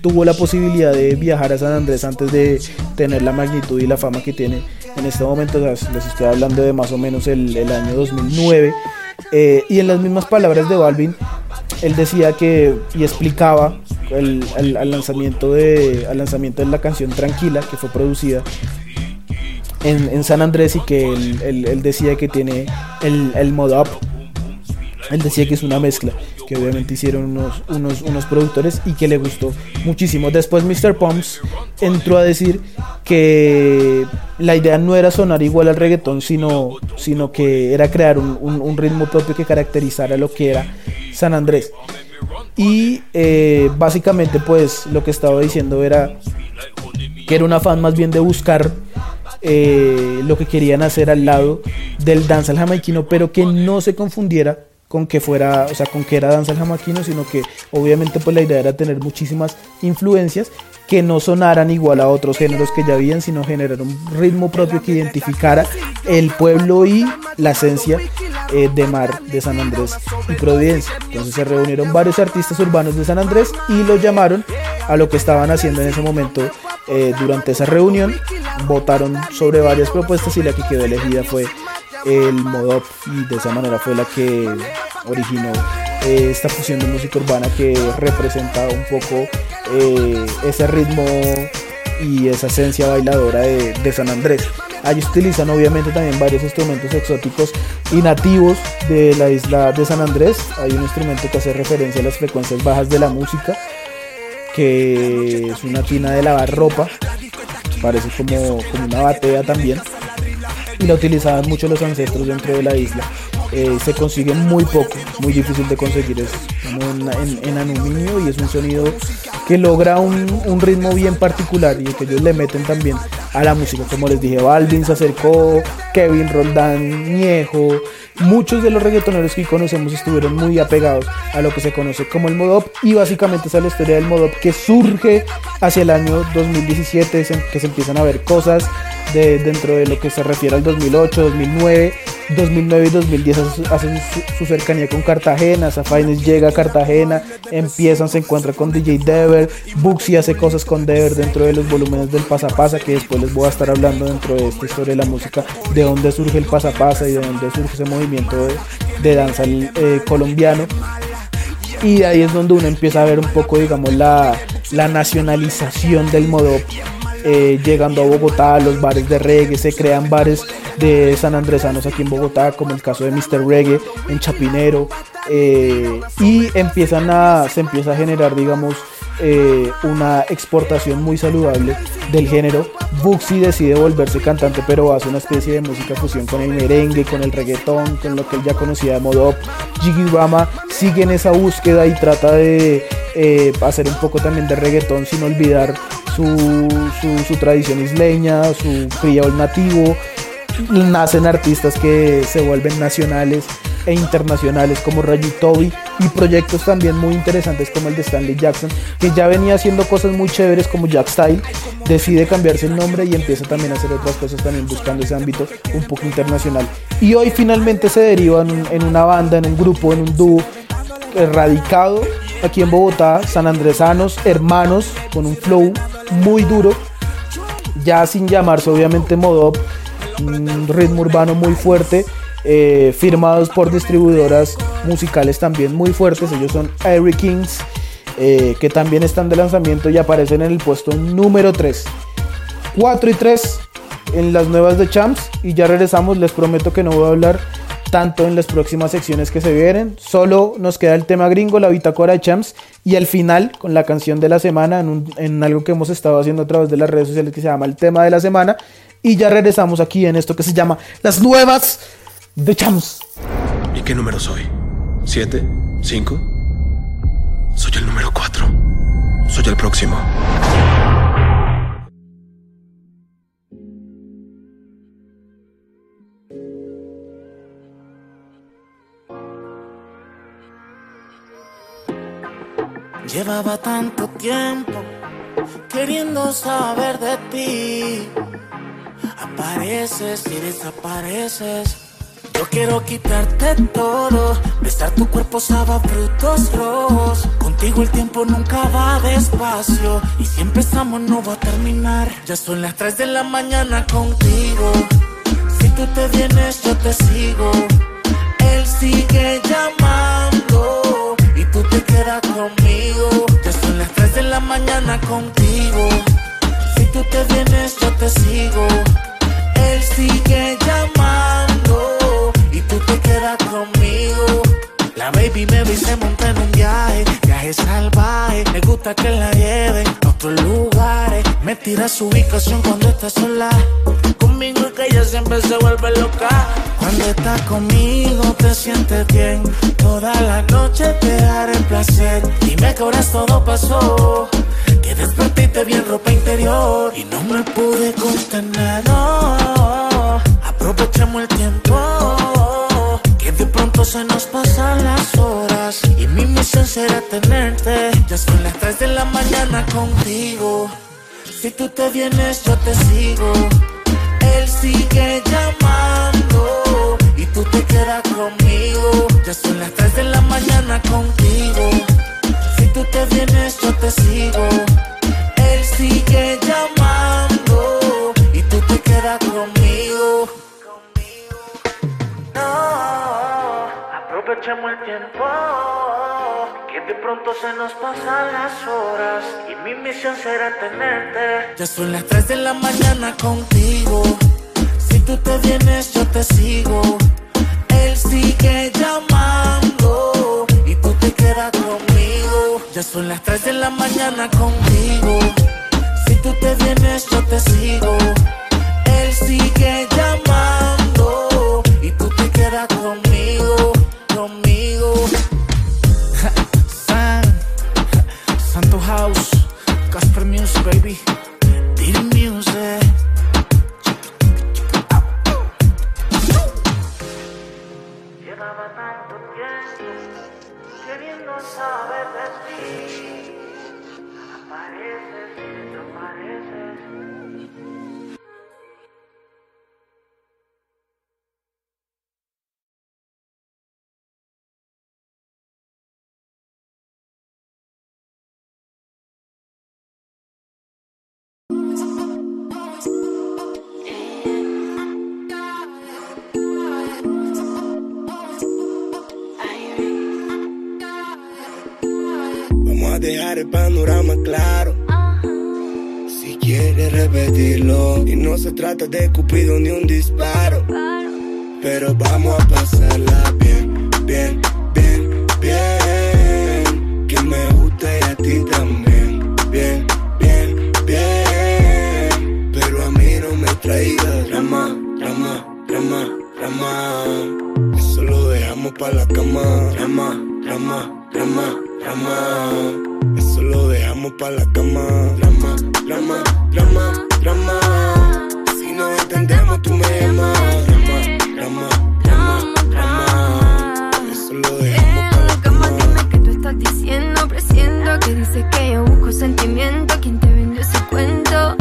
tuvo la posibilidad de viajar a San Andrés antes de tener la magnitud y la fama que tiene en este momento, les estoy hablando de más o menos el, el año 2009. Eh, y en las mismas palabras de Balvin, él decía que y explicaba el, el- al lanzamiento de lanzamiento de la canción Tranquila que fue producida en, en San Andrés y que él, él- él decía que tiene el, el modo up él decía que es una mezcla que obviamente hicieron unos, unos, unos productores y que le gustó muchísimo. Después Mr. Pumps entró a decir que la idea no era sonar igual al reggaetón, sino, sino que era crear un, un- ritmo propio que caracterizara lo que era San Andrés. Y eh, básicamente pues lo que estaba diciendo era que era un afán más bien de buscar eh, lo que querían hacer al lado del danza jamaiquino, pero que no se confundiera con que fuera, o sea, con que era danza jamaiquino, sino que obviamente pues la idea era tener muchísimas influencias que no sonaran igual a otros géneros que ya habían, sino generar un ritmo propio que identificara el pueblo y la esencia eh, de mar de San Andrés y Providencia. Entonces se reunieron varios artistas urbanos de San Andrés y los llamaron a lo que estaban haciendo en ese momento eh, durante esa reunión. Votaron sobre varias propuestas y la que quedó elegida fue el Modop y de esa manera fue la que originó eh, esta fusión de música urbana que representa un poco eh, ese ritmo y esa esencia bailadora de, de San Andrés. Allí utilizan obviamente también varios instrumentos exóticos y nativos de la isla de San Andrés. Hay un instrumento que hace referencia a las frecuencias bajas de la música, que es una tina de lavar ropa, parece como, como una batea también y la utilizaban mucho los ancestros dentro de la isla. Eh, se consigue muy poco, muy difícil de conseguir, es en, en- en aluminio y es un sonido que logra un, un ritmo bien particular y que ellos le meten también a la música. Como les dije, Balvin se acercó, Kevin Roldán, Ñejo, muchos de los reggaetoneros que conocemos estuvieron muy apegados a lo que se conoce como el modop y básicamente esa es la historia del modop que surge hacia el año 2017, se- que se empiezan a ver cosas de, dentro de lo que se refiere al 2008, 2009, 2009 y 2010 hacen- su, cercanía con Cartagena, Zafines llega a Cartagena, empiezan, se encuentra con DJ Dever, Buxi hace cosas con Dever dentro de los volúmenes del Pasa Pasa, que después les voy a estar hablando dentro de esta historia de la música, de dónde surge el Pasa Pasa y de dónde surge ese movimiento de, de danza eh, colombiano. Y ahí es donde uno empieza a ver un poco, digamos, la, la nacionalización del modo eh, llegando a Bogotá, los bares de reggae, se crean bares de San Andresanos aquí en Bogotá, como el caso de Mr. Reggae en Chapinero, eh, y empiezan a, se empieza a generar, digamos, eh, una exportación muy saludable del género. Buxi decide volverse cantante, pero hace una especie de música fusión con el merengue, con el reggaetón, con lo que él ya conocía de Modop. Jiggy sigue en esa búsqueda y trata de eh, hacer un poco también de reggaetón sin olvidar su tradición isleña, su criol nativo. Nacen artistas que se vuelven nacionales e internacionales como Rayu Toby y proyectos también muy interesantes como el de Stanley Jackson, que ya venía haciendo cosas muy chéveres como Jack Style, decide cambiarse el nombre y empieza también a hacer otras cosas también buscando ese ámbito un poco internacional. Y hoy finalmente se deriva en, un- en una banda, en un grupo, en un dúo radicado aquí en Bogotá, San Andresanos, hermanos, con un flow muy duro, ya sin llamarse obviamente Modop, un ritmo urbano muy fuerte, eh, firmados por distribuidoras musicales también muy fuertes, ellos son Airy Kings, eh, que también están de lanzamiento y aparecen en el puesto número 3. 4 y 3 en las nuevas de Champs y ya regresamos, les prometo que no voy a hablar tanto en las próximas secciones que se vienen, solo nos queda el tema gringo, la bitácora de Champs y al final con la canción de la semana en, un- en algo que hemos estado haciendo a través de las redes sociales que se llama el tema de la semana y ya regresamos aquí en esto que se llama las nuevas de Champs.
¿Y qué número soy? ¿Siete? ¿Cinco? Soy el número cuatro. Soy el próximo.
Llevaba tanto tiempo queriendo saber de ti. Apareces y desapareces. Yo quiero quitarte todo, besar tu cuerpo sabe frutos rojos. Contigo el tiempo nunca va despacio y si empezamos no va a terminar. Ya son las 3 de la mañana contigo. Si tú te vienes yo te sigo. Él sigue llamando y tú te quedas conmigo. Ya son las 3 de la mañana contigo. Tú te vienes yo te sigo. Él sigue llamando y tú te quedas conmigo. La baby me vi se monta en un viaje, viaje salvaje. Me gusta que la lleven a otros lugares. Me tira su ubicación cuando está sola. Conmigo es que ella siempre se vuelve loca. Cuando estás conmigo te sientes bien. Toda la noche te daré placer. Dime que ahora todo pasó. Que despertiste bien ropa interior y no me pude contener. No, aprovechemos el tiempo. Que de pronto se nos pasan las horas y mi misión será tenerte. Ya son las 3 de la mañana contigo. Si tú te vienes, yo te sigo. Él sigue llamando y tú te quedas conmigo. Ya son las 3 de la mañana contigo. Si tú te vienes, yo te sigo. Él sigue llamando y tú te quedas conmigo. No, aprovechemos el tiempo. Que de pronto se nos pasan las horas. Y mi misión será tenerte. Ya son las 3 de la mañana contigo. Si tú te vienes, yo te sigo. Él sigue llamando te quedas conmigo. Ya son las 3 de la mañana contigo. Si tú te vienes, yo te sigo. Él sigue llamando y tú te quedas conmigo, conmigo. San, Santo House, Casper Music, baby.
Dejar el panorama claro. Si quieres repetirlo, y no se trata de cupido ni un disparo. Pero vamos a pasarla bien, bien, bien, bien. Que me gusta y a ti también. Bien, bien, bien. Pero a mí no me traigas drama, drama, drama, drama. Eso lo dejamos para la cama. Drama, drama, drama, drama. Eso lo dejamos para la cama. Drama, drama, drama, drama. Si no entendemos, tú me llamas. Drama, drama, drama, drama. Eso lo dejamos para la
cama. Dime qué tú estás diciendo, presiento que dices que yo busco sentimiento. ¿Quién te vendió ese cuento?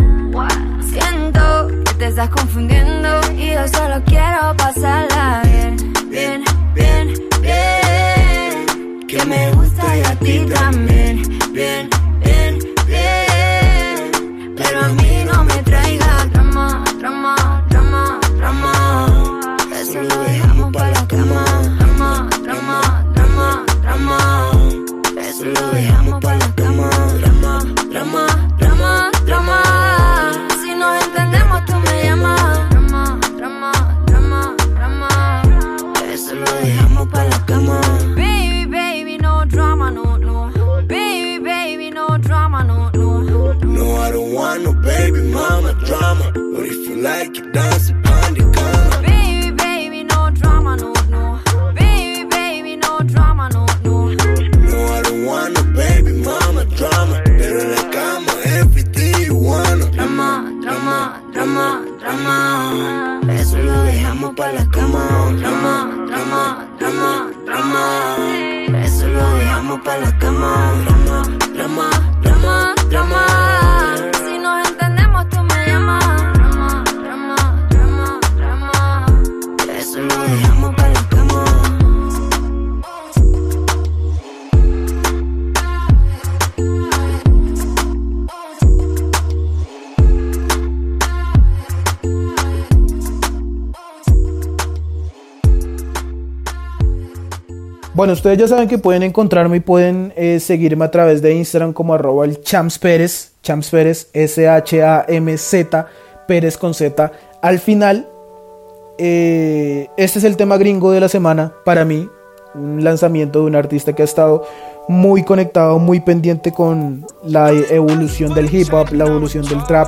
Siento que te estás confundiendo y yo solo quiero pasarla bien, bien, bien, bien. Que me gusta y a ti también,
ustedes ya saben que pueden encontrarme y pueden eh, seguirme a través de Instagram como arroba el Champs Pérez, Champs Pérez, S-H-A-M-Z, Pérez con Z al final. Eh, este es el tema gringo de la semana para mí, un lanzamiento de un artista que ha estado muy conectado, muy pendiente con la evolución del hip hop, la evolución del trap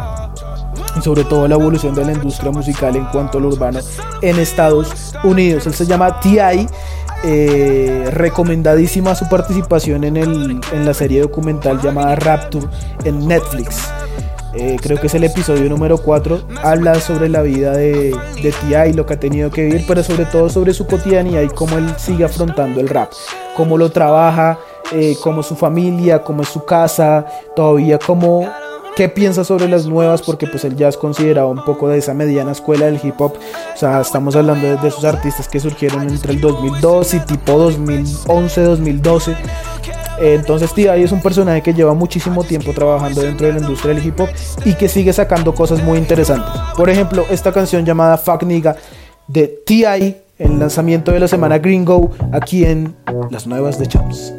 y sobre todo la evolución de la industria musical en cuanto a lo urbano en Estados Unidos. Él se llama T.I. Eh, recomendadísima su participación en, el, en la serie documental llamada Rapture en Netflix. Eh, creo que es el episodio número 4. Habla sobre la vida de, de T.I., lo que ha tenido que vivir, pero sobre todo sobre su cotidianidad y cómo él sigue afrontando el rap, cómo lo trabaja, eh, cómo su familia, cómo es su casa, todavía cómo qué piensa sobre las nuevas, porque pues él ya es considerado un poco de esa mediana escuela del hip hop. O sea, estamos hablando de, de artistas que surgieron entre el 2002 y tipo 2011, 2012. Eh, Entonces T.I. es un personaje que lleva muchísimo tiempo trabajando dentro de la industria del hip hop y que sigue sacando cosas muy interesantes. Por ejemplo, esta canción llamada Fuck Nigga de T.I. el lanzamiento de la semana Gringo aquí en Las Nuevas de Champs.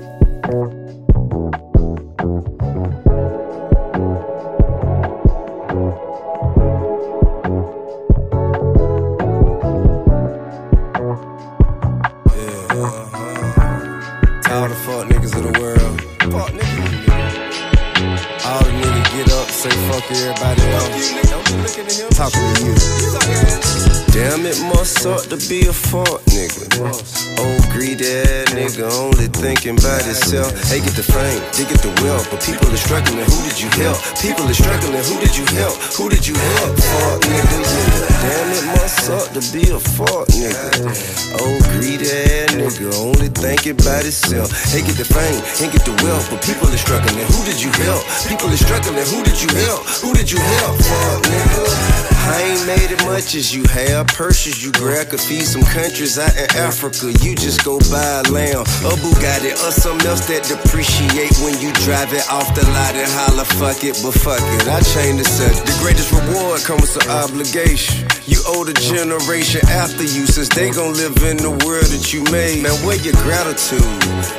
Say fuck everybody else. Talking to you. Damn, it must suck to be a fuck nigga. Old greedy nigga only thinking about himself. Hey, get the fame, they get the wealth. But people are struggling, who did you help? People are struggling, who did you help? Who did you help? Fuck nigga. Damn, it must suck to be a fuck nigga. Old greedy nigga only thinking about himself. Hey, get the fame, and get the wealth. But people are struggling, who did you help? People are struggling, who did you help? Who did you help? Fuck nigga. I ain't made it much as you have. Purses you grab could feed some countries out in Africa. You just go buy a lamb, a Bugatti, or something else that depreciate when you drive it off the lot and holler, fuck it, but fuck it. I change the subject. The greatest reward comes with some obligation. You owe the generation after you, since they gon' live in the world that you made. Man, where your gratitude?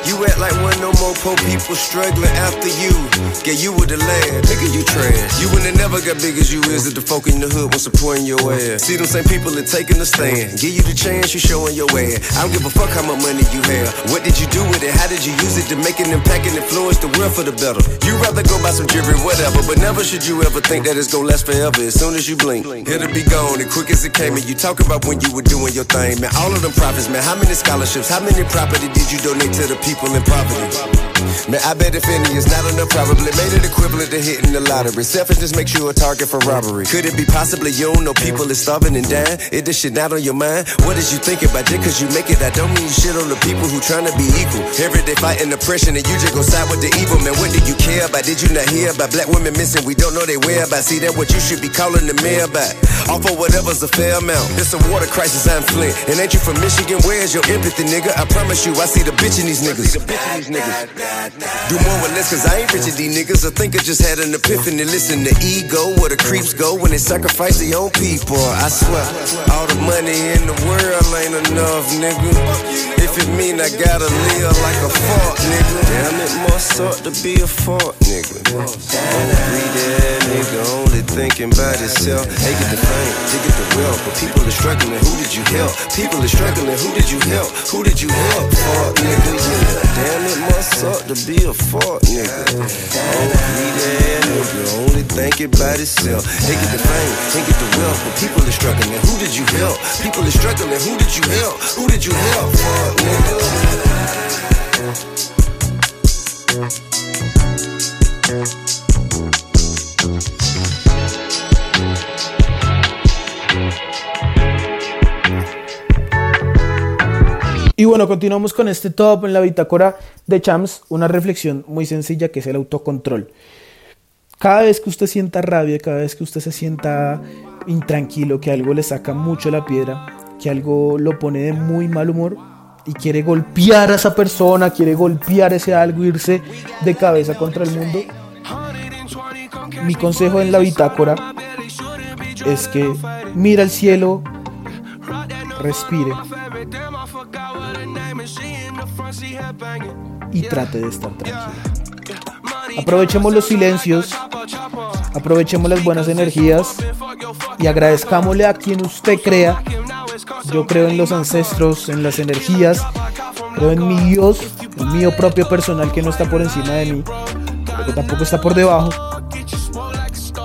You act like one no more poor people struggling after you. Yeah, you were the land, nigga, you trash. You wouldn't never got big as you is if the folk in the hood supporting your ass. Eh. See them same people that taking the stand. Give you the chance, you showing your ass. I don't give a fuck how much money you have. What did you do with it? How did you use it to make an impact and influence the world for the better? You rather go buy some jewelry, whatever, but never should you ever think that it's gonna last forever. As soon as you blink, it'll be gone and quick as it came. And you talk about when you were doing your thing, man. All of them profits, man. How many scholarships? How many property did you donate to the people in poverty? Man, I bet if any is not enough, probably made it equivalent to hitting the lottery. Selfishness makes you a target for robbery. Could it be possibly you don't know people is starving and dying? Is this shit not on your mind? What did you think about it? Cause you make it. I don't mean you shit on the people who trying to be equal. Every day fighting oppression and you just go side with the evil. Man, what do you care about? Did you not hear about black women missing? We don't know they where, whereabouts. See that what you should be calling the mayor about. All for whatever's a fair amount. It's a water crisis, I'm Flint. And ain't you from Michigan? Where's your empathy, nigga? I promise you, I see the bitch in these niggas. Do more with less, cause I ain't rich these niggas. I think I just had an epiphany. Listen to ego, where the creeps go when they sacrifice their own people. I swear, all the money in the world ain't enough, nigga. If it mean I gotta live like a fart, nigga. Damn, it must suck to be a fart, nigga. Only that nigga, thinking about himself. They get the fame, they get the wealth. But people are struggling, who did you help? People are struggling, who did you help? Who did you help? Fart, nigga, yeah. Damn, it must suck to be a fart, nigga. Only that nigga, only thinking about himself. They get the fame, they get the wealth. But people are struggling, who did you help? People are struggling, who did you help? Who did you help? Fart,
Y bueno, continuamos con este top en la bitácora de Champs, una reflexión muy sencilla que es el autocontrol. Cada vez que usted sienta rabia, cada vez que usted se sienta intranquilo, que algo le saca mucho la piedra, que algo lo pone de muy mal humor y quiere golpear a esa persona, quiere golpear ese algo, irse de cabeza contra el mundo, mi consejo en la bitácora es que mira al cielo, respire y trate de estar tranquilo. Aprovechemos los silencios, aprovechemos las buenas energías y agradezcámosle a quien usted crea. Yo creo en los ancestros, en las energías, creo en mi Dios, el mío propio personal que no está por encima de mí, que tampoco está por debajo.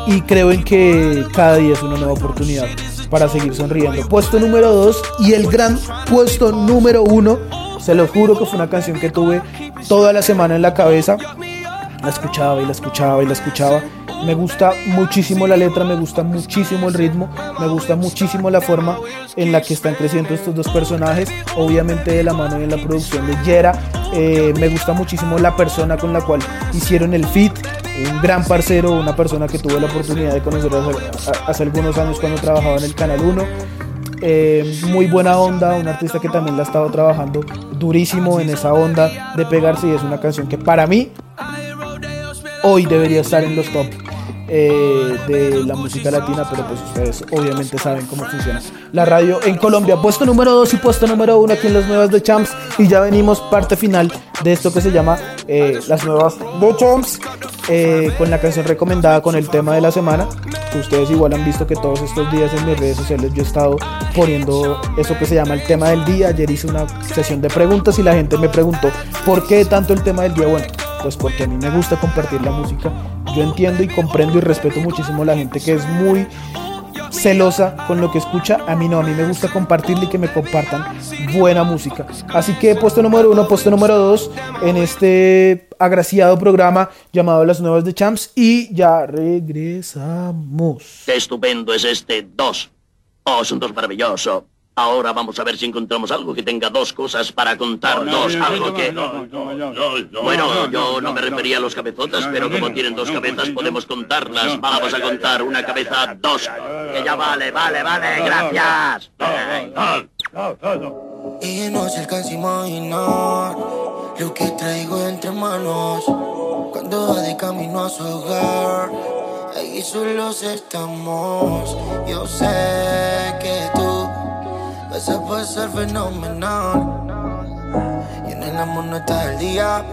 Y creo en que cada día es una nueva oportunidad para seguir sonriendo. Puesto número 2 y el gran puesto número 1. Se lo juro que fue una canción que tuve toda la semana en la cabeza. La escuchaba y la escuchaba y la escuchaba. Me gusta muchísimo la letra, me gusta muchísimo el ritmo, me gusta muchísimo la forma en la que están creciendo estos dos personajes. Obviamente de la mano y en la producción de Yera. Eh, me gusta muchísimo la persona con la cual hicieron el fit. Un gran parcero, una persona que tuve la oportunidad de conocer hace, algunos años cuando trabajaba en el Canal 1. Eh, muy buena onda, un artista que también la ha estado trabajando durísimo en esa onda de pegarse y es una canción que para mí hoy debería estar en los top eh, de la música latina, pero pues ustedes obviamente saben cómo funciona la radio en Colombia. Puesto número 2 y puesto número 1 aquí en las nuevas de Champs y ya venimos parte final de esto que se llama eh, las nuevas de Champs eh, con la canción recomendada con el tema de la semana. Ustedes igual han visto que todos estos días en mis redes sociales yo he estado poniendo eso que se llama el tema del día. Ayer hice una sesión de preguntas y la gente me preguntó ¿por qué tanto el tema del día? Bueno, pues porque a mí me gusta compartir la música. Yo entiendo y comprendo y respeto muchísimo a la gente que es muy celosa con lo que escucha. A mí no, a mí me gusta compartirle y que me compartan buena música. Así que puesto número uno, puesto número dos en este agraciado programa llamado Las Nuevas de Champs y ya regresamos.
Qué estupendo es este 2. Oh, es un 2 maravilloso.
Ahora vamos a ver si encontramos algo que tenga dos cosas para contar. Dos, algo que... Bueno, yo no me refería a los cabezotas, pero como tienen dos cabezas podemos contarlas. Vamos a contar una cabeza, dos. Que ya vale, vale, vale, gracias.
Y no se alcanza a imaginar lo que traigo entre manos cuando va de camino a su hogar. Ahí solos estamos. Yo sé que tú vas a pasar fenomenal. Y en el amor no está el día.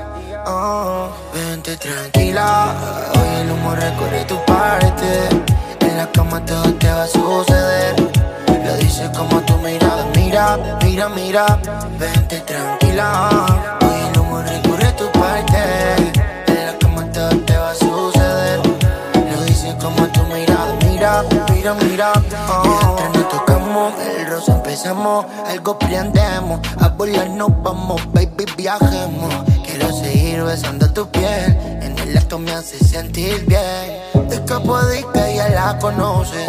Oh, vente tranquila, hoy el humor recorre tu parte. En la cama todo te va a suceder. Lo dices como tu mirada, mira, mira, mira. Vente tranquila, hoy el humor recorre tu parte. En la cama todo te va a suceder. Lo dices como tu mirada, mira, mira, mira. Rosa empezamos, algo prendemos. A volar nos vamos, baby, viajemos. Quiero seguir besando tu piel. En el acto me hace sentir bien. Escapadita, ya la conoce.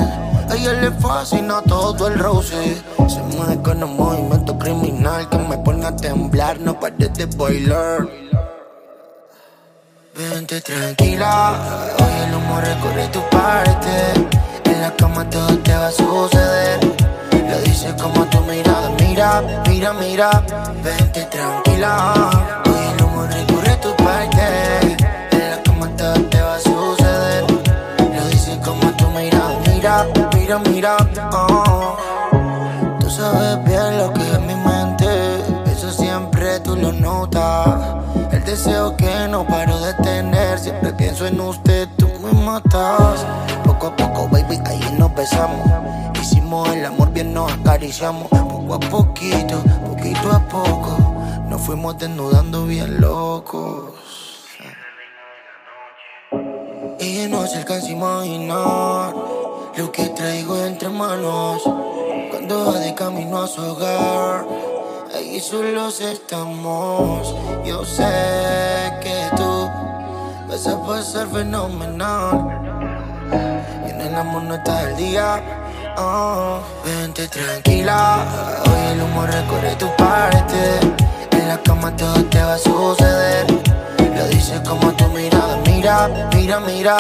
A ella le fascina todo el roce. Se mueve con un movimiento criminal que me pone a temblar. No pares de bailar. Vente tranquila, hoy el humor recorre tu parte. En la cama todo te va a suceder. Lo dices como tu mirada, mira, mira, mira. Vente tranquila, hoy el humor recorre tu parte. En la cama te va a suceder. Lo dices como tu mirada, mira, mira, mira. oh. Tú sabes bien lo que es mi mente, eso siempre tú lo notas. El deseo que no paro de tener, siempre pienso en usted, tú me matas. Poco a poco, baby, ahí nos besamos. Hicimos el amor nos acariciamos. Poco a poquito, poquito a poco, nos fuimos desnudando bien locos. Y no se alcanza a imaginar lo que traigo entre manos cuando va de camino a su hogar. Ahí solos estamos. Yo sé que tú vas a pasar fenomenal. Y en el amor no está el día. Oh, vente tranquila, hoy el humor recorre tu parte. En la cama todo te va a suceder. Lo dices como tu mirada, mira, mira, mira.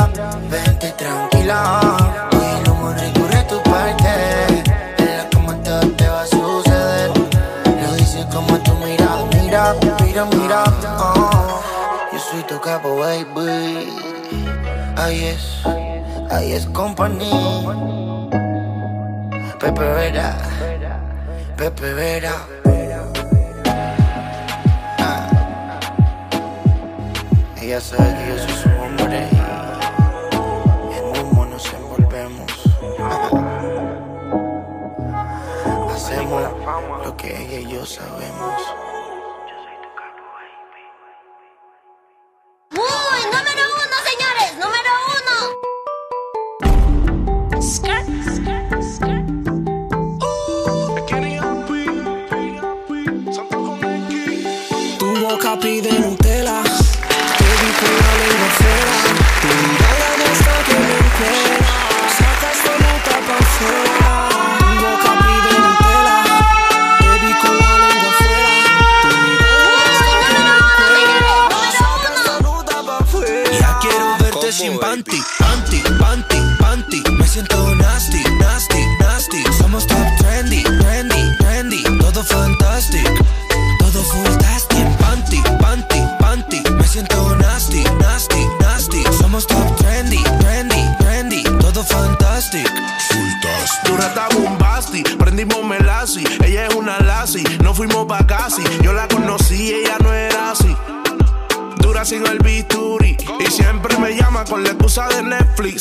Vente tranquila, hoy el humor recorre tu parte. En la cama todo te va a suceder. Lo dices como tu mirada, mira, mira, mira. Oh, yo soy tu capo, baby. Ahí es, ahí es company. Pepe Vera, Pepe Vera. Ah. Ella sabe que yo soy su hombre y en humo nos envolvemos. Hacemos lo que ella y yo sabemos.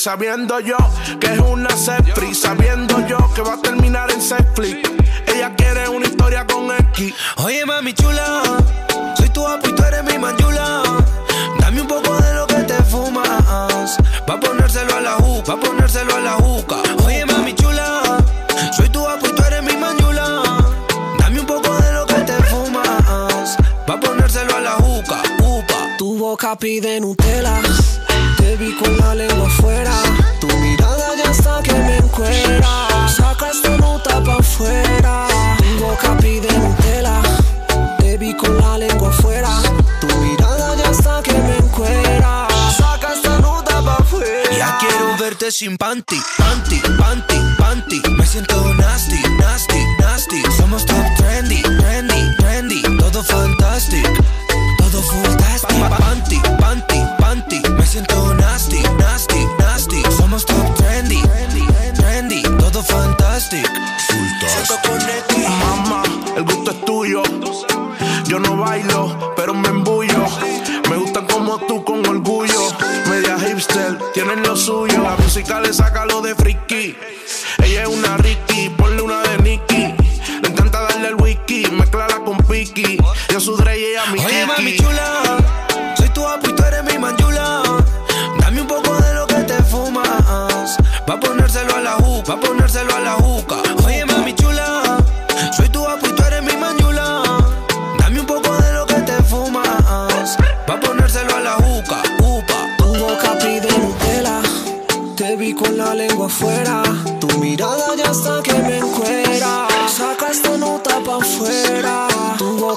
Sabiendo yo que es una Netflix Sabiendo yo que va a terminar en Netflix Ella quiere una historia con X
Oye mami chula, soy tu apu y tú eres mi manchula. Dame un poco de lo que te fumas, pa ponérselo a la juca, pa ponérselo a la juca. Oye mami chula, soy tu apu y tú eres mi manchula. Dame un poco de lo que te fumas, pa ponérselo a la juca, upa.
Tu boca pide Nutella,
verte sin panty, panty, panty, panty. Me siento nasty, nasty, nasty. Somos top
tienen lo suyo. La música le saca lo de friki.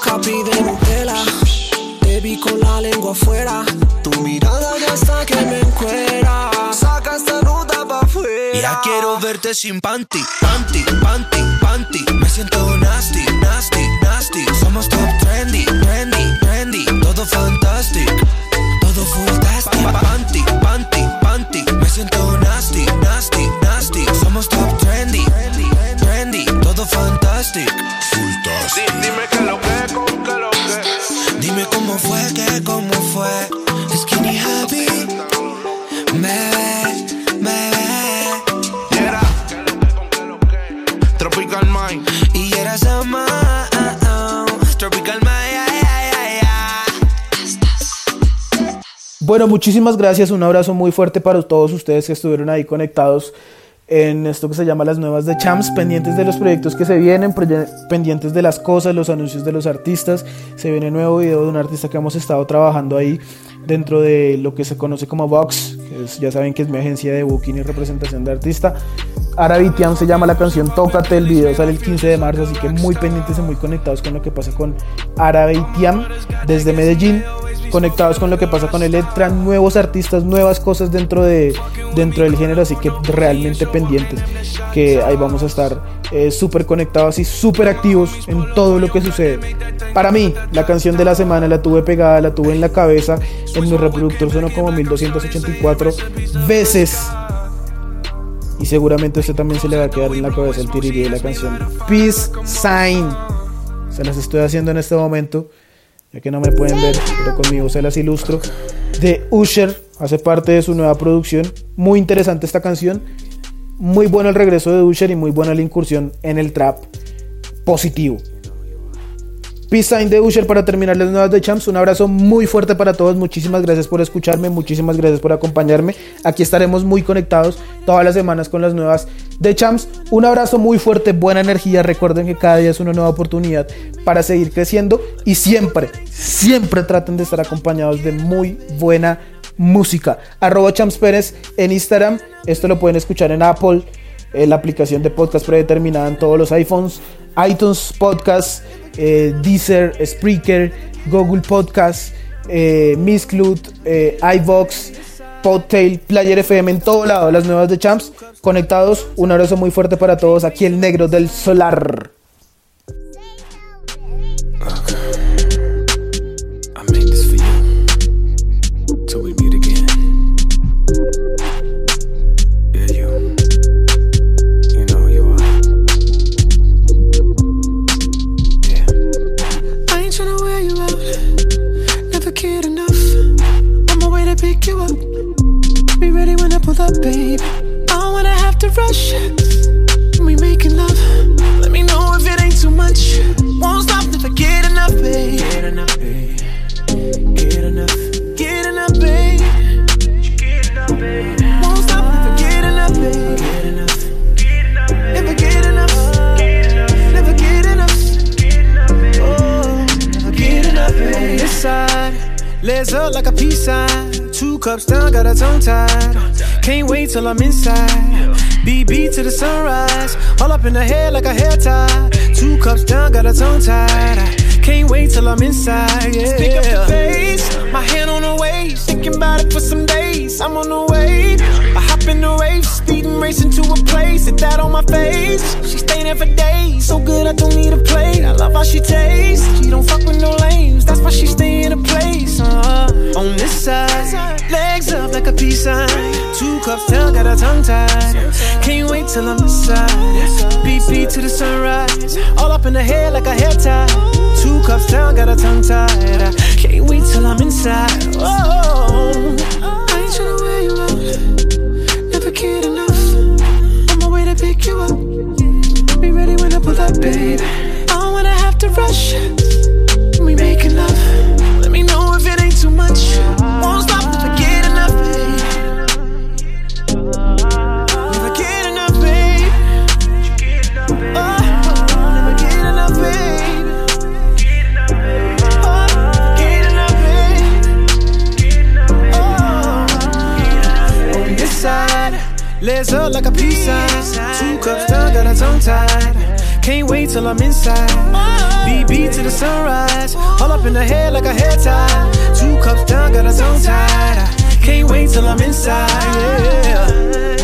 Boca pide Nutella. Te vi con la lengua afuera. Tu mirada ya está que me encuera. Saca esta nota pa' afuera. Ya quiero verte sin panty, panty, panty, panty. Me siento nasty.
Muchísimas gracias. Un abrazo muy fuerte para todos ustedes que estuvieron ahí conectados en esto que se llama las nuevas de Champs, pendientes de los proyectos que se vienen, pendientes de las cosas, los anuncios de los artistas. Se viene nuevo video de un artista que hemos estado trabajando ahí dentro de lo que se conoce como Vox, que es- ya saben que es mi agencia de booking y representación de artista. Aravitian se llama la canción Tócate, el video sale el 15 de marzo, así que muy pendientes y muy conectados con lo que pasa con Aravitian desde Medellín conectados con lo que pasa con Electra, nuevos artistas, nuevas cosas dentro, de, dentro del género, así que realmente pendientes, que ahí vamos a estar eh, súper conectados y súper activos en todo lo que sucede. Para mí, la canción de la semana la tuve pegada, la tuve en la cabeza, en mi reproductor sonó como 1284 veces. Y seguramente a usted también se le va a quedar en la cabeza el tirirí de la canción Peace Sign. Se las estoy haciendo en este momento ya que no me pueden ver, pero conmigo se las ilustro, de Usher, hace parte de su nueva producción, muy interesante esta canción, muy bueno el regreso de Usher y muy buena la incursión en el trap positivo. Peace Sign de Usher para terminar las nuevas de Champs. Un abrazo muy fuerte para todos. Muchísimas gracias por escucharme. Muchísimas gracias por acompañarme. Aquí estaremos muy conectados todas las semanas con las nuevas de Champs. Un abrazo muy fuerte, buena energía. Recuerden que cada día es una nueva oportunidad para seguir creciendo. Y siempre, siempre traten de estar acompañados de muy buena música. Arroba Champs Pérez en Instagram. Esto lo pueden escuchar en Apple. la aplicación de podcast predeterminada en todos los iPhones, iTunes Podcast, eh, Deezer, Spreaker, Google Podcast, eh, eh, iVox, Podtail, Player FM, en todo lado, las nuevas de Champs, conectados. Un abrazo muy fuerte para todos. Aquí el negro del solar.
over, babe. I wanna have to rush. We making love. Let me know if
it ain't too much. Won't stop if I get enough, babe. Get enough, babe. Get enough. Get enough, babe. Get enough, babe. Won't stop get enough. Get enough. Get enough, get enough. Oh, never get enough, this
side, up like a peace sign. Two cups down, got a tongue tied. Can't wait till I'm inside. BB to the sunrise. All up in the head like a hair tie. Two cups down, got a tongue tied. Can't wait till I'm inside. Yeah. Pick up the pace. My hand on the waist. Thinking about it for some days. I'm on the way. I hop in the rave. Speeding, racing to a place. Hit that on my face. She staying there for days. So good, I don't need a plate. I love how she tastes. She don't fuck with no lames. That's why she stay in a place. Uh, on this side. Legs up like a peace sign. Two cups down, got a tongue tied. Can't wait till I'm inside. BP to the sunrise. All up in the hair like a hair tie. Two cups down, got a tongue tied. I can't wait till I'm inside. Oh, pick you up. Be ready when I pull up, babe. I don't wanna have to rush. We making love. Let me know if it ain't too much. Legs up like a peace sign. Two cups down, got a tongue tied. Can't wait till I'm inside. BB to the sunrise. All up in the head like a hair tie. Two cups down, got a tongue tied. Can't wait till I'm inside. Yeah.